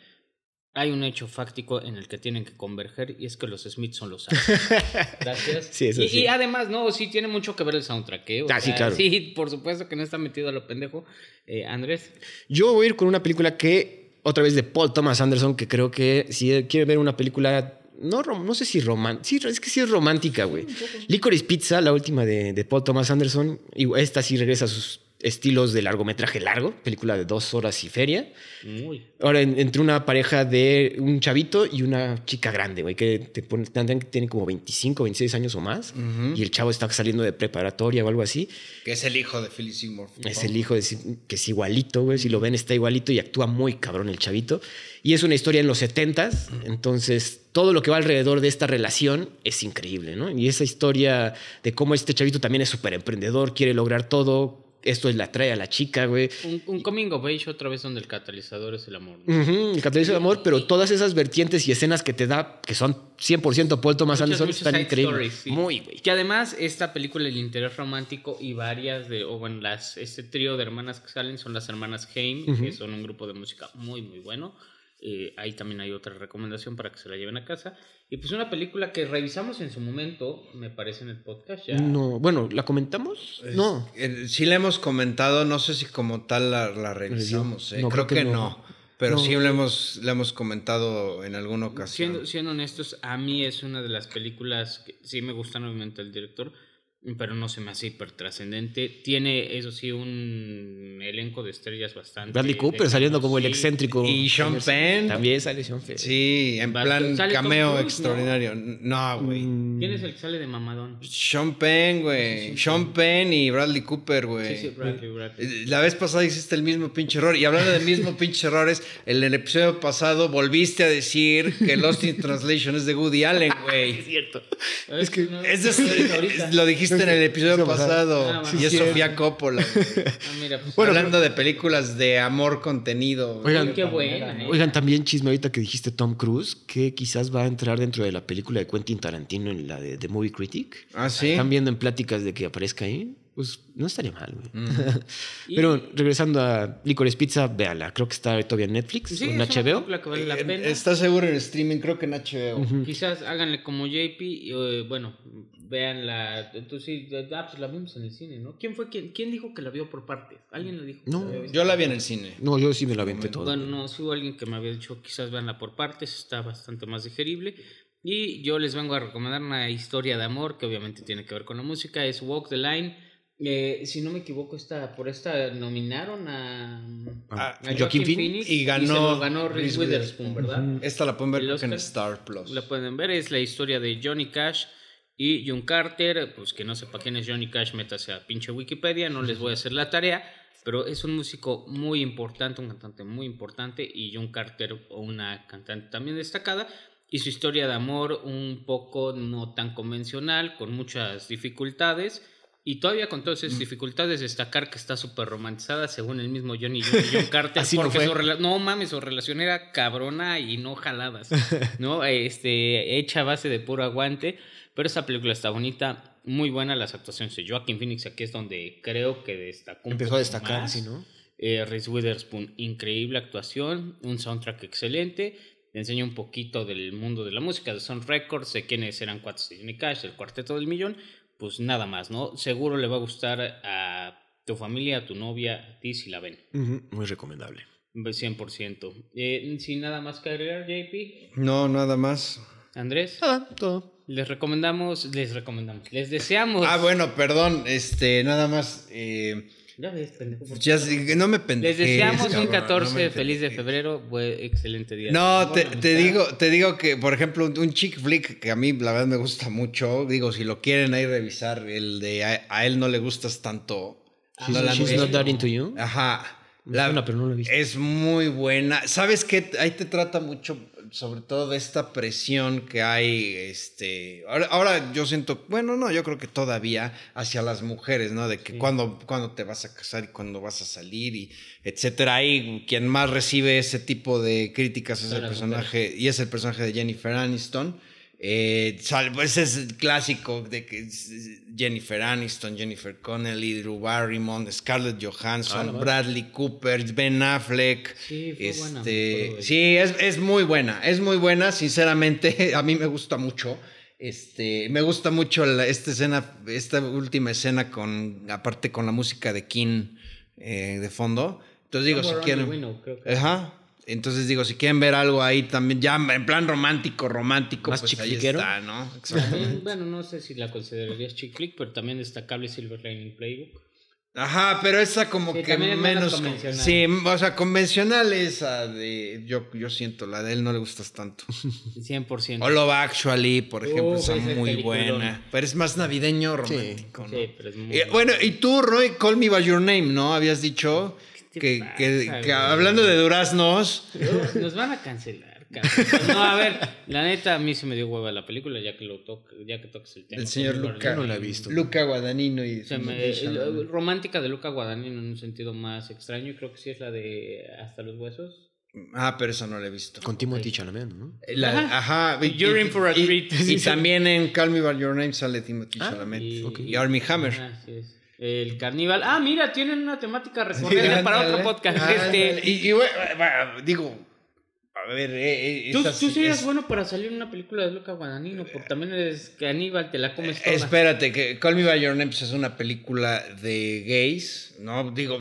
hay un hecho fáctico en el que tienen que converger y es que los Smiths son los Ángeles. Gracias. Sí, eso y, sí. y además, no, sí tiene mucho que ver el soundtrack. ¿eh? O Ah, sí, sea, claro. Sí, por supuesto que no está metido a lo pendejo. Eh, Andrés. Yo voy a ir con una película que, otra vez de Paul Thomas Anderson, que creo que si quiere ver una película, no, no sé si romántica, sí, es que sí es romántica, güey. Licorice Pizza, la última de, de Paul Thomas Anderson, y esta sí regresa a sus estilos de largometraje largo, película de dos horas y feria. Muy. Ahora, en- entre una pareja de un chavito y una chica grande, güey, que te pone, tiene como 25, 26 años o más, y el chavo está saliendo de preparatoria o algo así. Que es el hijo de Philip Seymour. Es el hijo de, que es igualito, güey. Si lo ven, está igualito y actúa muy cabrón el chavito. Y es una historia en los 70s. Entonces, todo lo que va alrededor de esta relación es increíble, ¿no? Y esa historia de cómo este chavito también es súper emprendedor, quiere lograr todo. Esto es la trae a la chica, güey. Un, un coming of age otra vez donde el catalizador es el amor. el catalización de amor, pero todas esas vertientes y escenas que te da, que son 100% Paul Thomas Muchas, Anderson, están increíbles. stories, sí. Muy, güey. Que además esta película, el interés romántico y varias de, o bueno, las, este trío de hermanas que salen son las hermanas Haim, que son un grupo de música muy, muy bueno. Eh, ahí también hay otra recomendación para que se la lleven a casa. Y pues una película que revisamos en su momento, me parece en el podcast ya. No, bueno, ¿la comentamos? Es- No. eh, sí la hemos comentado, no sé si como tal la, la revisamos. eh. No, creo, creo que, que no. no. Pero No. sí la hemos, la hemos comentado en alguna ocasión. Siendo, siendo honestos, a mí es una de las películas que sí me gustan obviamente el director, pero no se me hace hiper trascendente. Tiene, eso sí, un elenco de estrellas bastante. Bradley Cooper saliendo como el excéntrico. Y Sean Penn. También sale Sean Penn. Sí, en Bastante. plan ¿Sale Tom cameo Cruise, extraordinario. No, güey. Mm, ¿Quién es el que sale de mamadón? Sean Penn, güey. Sean Penn y Bradley Cooper, güey. Sí, sí, Bradley, Bradley. Eh, La vez pasada hiciste el mismo pinche error. Y hablando del mismo pinche errores, en el episodio pasado volviste a decir que Lost in Translation es de Woody Allen, güey. cierto. Es que no, Es lo dijiste en el episodio pasado. Ah, bueno. y es Sí, Sofía Coppola. Ah, mira, pues, Bueno, Hablando de películas de amor contenido. Oigan, qué buena, ¿eh? Oigan, también chisme ahorita que dijiste Tom Cruise, que quizás va a entrar dentro de la película de Quentin Tarantino en la de The Movie Critic. Ah, sí. Están viendo en pláticas de que aparezca ahí. Pues no estaría mal, güey. Y- Pero regresando a Licorice Pizza, véanla. Creo que está todavía en Netflix Sí, o en HBO. película que vale la Eh, pena. Está seguro en streaming, creo que en HBO. Quizás háganle como JP, y, eh, bueno, vean la... Tú sí, ah, pues la vimos en el cine, ¿no? ¿Quién fue quien, quién dijo que la vio por partes? ¿Alguien lo dijo? No, la? Yo la vi en el cine. No, yo sí me la aventé todo. Bueno, no, sí hubo alguien que me había dicho quizás veanla por partes, está bastante más digerible. Y yo les vengo a recomendar una historia de amor que obviamente tiene que ver con la música, es Walk the Line. Eh, si no me equivoco, esta, por esta nominaron a, Ah, a Joaquin Phoenix y ganó se lo ganó Reese Witherspoon, ¿verdad? Esta la pueden ver ¿El creo que en? Star Plus. La pueden ver, es la historia de Johnny Cash y John Carter. Pues que no sepa quién es Johnny Cash, métase a pinche Wikipedia, no les voy a hacer la tarea. Pero es un músico muy importante, un cantante muy importante. Y John Carter, una cantante también destacada. Y su historia de amor, un poco no tan convencional, con muchas dificultades. Y todavía con todas Mm. esas dificultades, destacar que está súper romantizada, según el mismo Johnny John, John Carter. Así no porque fue. su no mames, su relación era cabrona y no jaladas, ¿no? Este, hecha a base de puro aguante. Pero esa película está bonita, muy buena las actuaciones de Joaquin Phoenix, aquí es donde creo que destacó. un Empezó a destacar, más. sí, ¿no? Eh, Reese Witherspoon, increíble actuación, un soundtrack excelente. Te enseña un poquito del mundo de la música, de Sound Records, de quiénes eran de Johnny Cash, el cuarteto del millón. Pues nada más, ¿no? Seguro le va a gustar a tu familia, a tu novia, a ti si la ven. Muy recomendable. 100%. Eh, sin nada más que agregar, JP. No, nada más. Andrés, Ah, todo. Les recomendamos, les recomendamos, les deseamos. Ah, bueno, perdón, este, nada más. eh, Ya ves, pendejo, ya no me pendejes, Les deseamos un cabrón, 14 no me feliz de febrero, excelente día. No, te, digo, te digo que, por ejemplo, un, un chick flick que a mí la verdad me gusta mucho. Digo, si lo quieren ahí revisar, el de a, a él no le gustas tanto. Ah, no la She's visto. not that into you. Ajá. Me suena, pero no lo he visto. Es muy buena. ¿Sabes qué? Ahí te trata mucho, sobre todo de esta presión que hay, este... Ahora, ahora yo siento, bueno, no, yo creo que todavía hacia las mujeres, ¿no? De que Sí. cuando, cuando te vas a casar y cuando vas a salir y etcétera. Ahí quien más recibe ese tipo de críticas es el personaje, y es el personaje de Jennifer Aniston. Eh, pues es el clásico de que Jennifer Aniston, Jennifer Connelly, Drew Barrymore, Scarlett Ah, Johansson, madre. Bradley Cooper, Ben Affleck. Sí, fue Este, sí, es, es muy buena, es muy buena, sinceramente, a mí me gusta mucho. Este, me gusta mucho la- esta escena, esta última escena con, aparte con la música de King eh, de fondo. Entonces digo, si quieren... Creo que- Ajá. Entonces digo, si quieren ver algo ahí también, ya en plan romántico, romántico, Más pues ahí está, ¿no? Exacto. También, bueno, no sé si la considerarías chick flick, pero también destacable Silver Lining Playbook. Ajá, pero esa como Sí, que menos menos... convencional. Sí, o sea, convencional esa de... Yo, yo siento, la de él no le gustas tanto. 100%. O Love Actually, por ejemplo, Uf, está muy buena. Pero es más navideño romántico, ¿no? Sí, pero es muy Y, bueno, y tú, Roy, Call Me By Your Name, ¿no? Habías dicho ¿Qué te que, pasa, que- que hablando de duraznos... Nos van a cancelar, cabrón. No, a ver, la neta, a mí se me dio hueva la película, ya que lo toca, ya que tocas el tema. El señor Con Luca. no la he visto. Luca Guadagnino y... Me- el- romántica de Luca Guadagnino en un sentido más extraño, creo que sí es la de Hasta los huesos. Ah, pero eso no lo he visto. Con Timothy Chalamet, ¿no? La- ajá. y- You're y- in for a treat. Y, también en Call Me By Your Name sale Timothy Ah, Chalamet. y- Y, Armie Hammer. Ah, así es. El carníbal. Ah, mira, tienen una temática recurrente para ándale, otro podcast. ándale. Este, Y, y, bueno, digo, a ver, eh, eh, tú, esas- tú serías es- bueno para salir en una película de Luca Guadagnino, porque también eres caníbal, te la comes toda. Espérate, que Call Me By Your Name pues, es una película de gays, ¿no? Digo,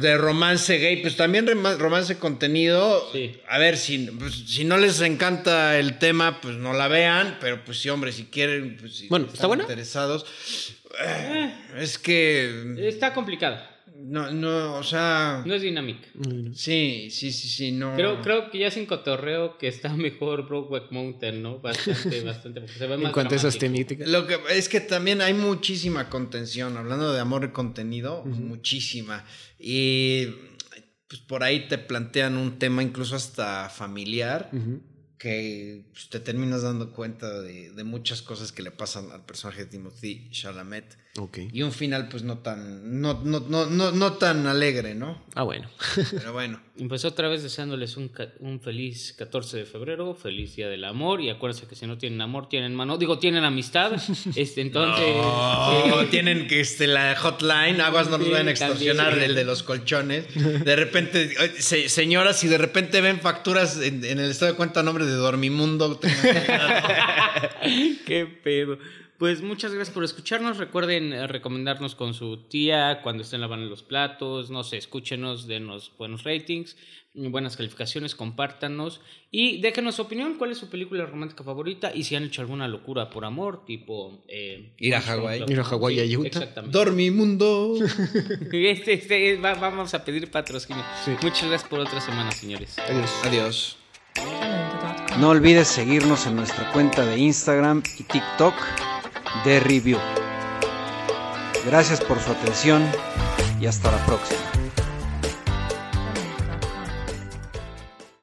de romance gay, pues también romance contenido. Sí. A ver, si, pues, si no les encanta el tema, pues no la vean, pero pues sí, hombre, si quieren, pues si Bueno, están ¿está buena? interesados. Eh, es que... Está complicada, No, no, o sea... no es dinámica. Sí, sí, sí, sí, no... Creo, creo que ya sin cotorreo que está mejor Brokeback Mountain, ¿no? Bastante, bastante, porque se ve más En cuanto a esas temáticas. Lo que es que también hay muchísima contención, hablando de amor y contenido, muchísima. Y pues por ahí te plantean un tema incluso hasta familiar Ujú. Que pues, te terminas dando cuenta de, de muchas cosas que le pasan al personaje de Timothy Chalamet. Y un final pues no tan, no, no, no, no, no tan alegre, ¿no? Ah, bueno. Pero bueno. Empezó otra vez deseándoles un, un feliz 14 de febrero, feliz día del amor. Y acuérdense que si no tienen amor, tienen mano. Digo, tienen amistad. Este, entonces. Oh, sí. tienen que este, la hotline, aguas no nos vayan a extorsionar también. el de los colchones. De repente, eh, se- señoras, si de repente ven facturas en, en el estado de cuenta a nombre de Dormimundo, tengan cuidado. Qué pedo. Pues muchas gracias por escucharnos. Recuerden eh, recomendarnos con su tía cuando estén lavando los platos. No sé, escúchenos, denos buenos ratings, buenas calificaciones, compártanos y déjenos su opinión. ¿Cuál es su película romántica favorita? Y si han hecho alguna locura por amor, tipo. eh, Ir a Hawái. Ir a Hawái y a Utah. Exactamente. Dormimundo. Este, este, va- vamos a pedir patrocinio. Sí. Muchas gracias por otra semana, señores. Adiós. Adiós. No olvides seguirnos en nuestra cuenta de Instagram y TikTok de Review. Gracias por su atención y hasta la próxima.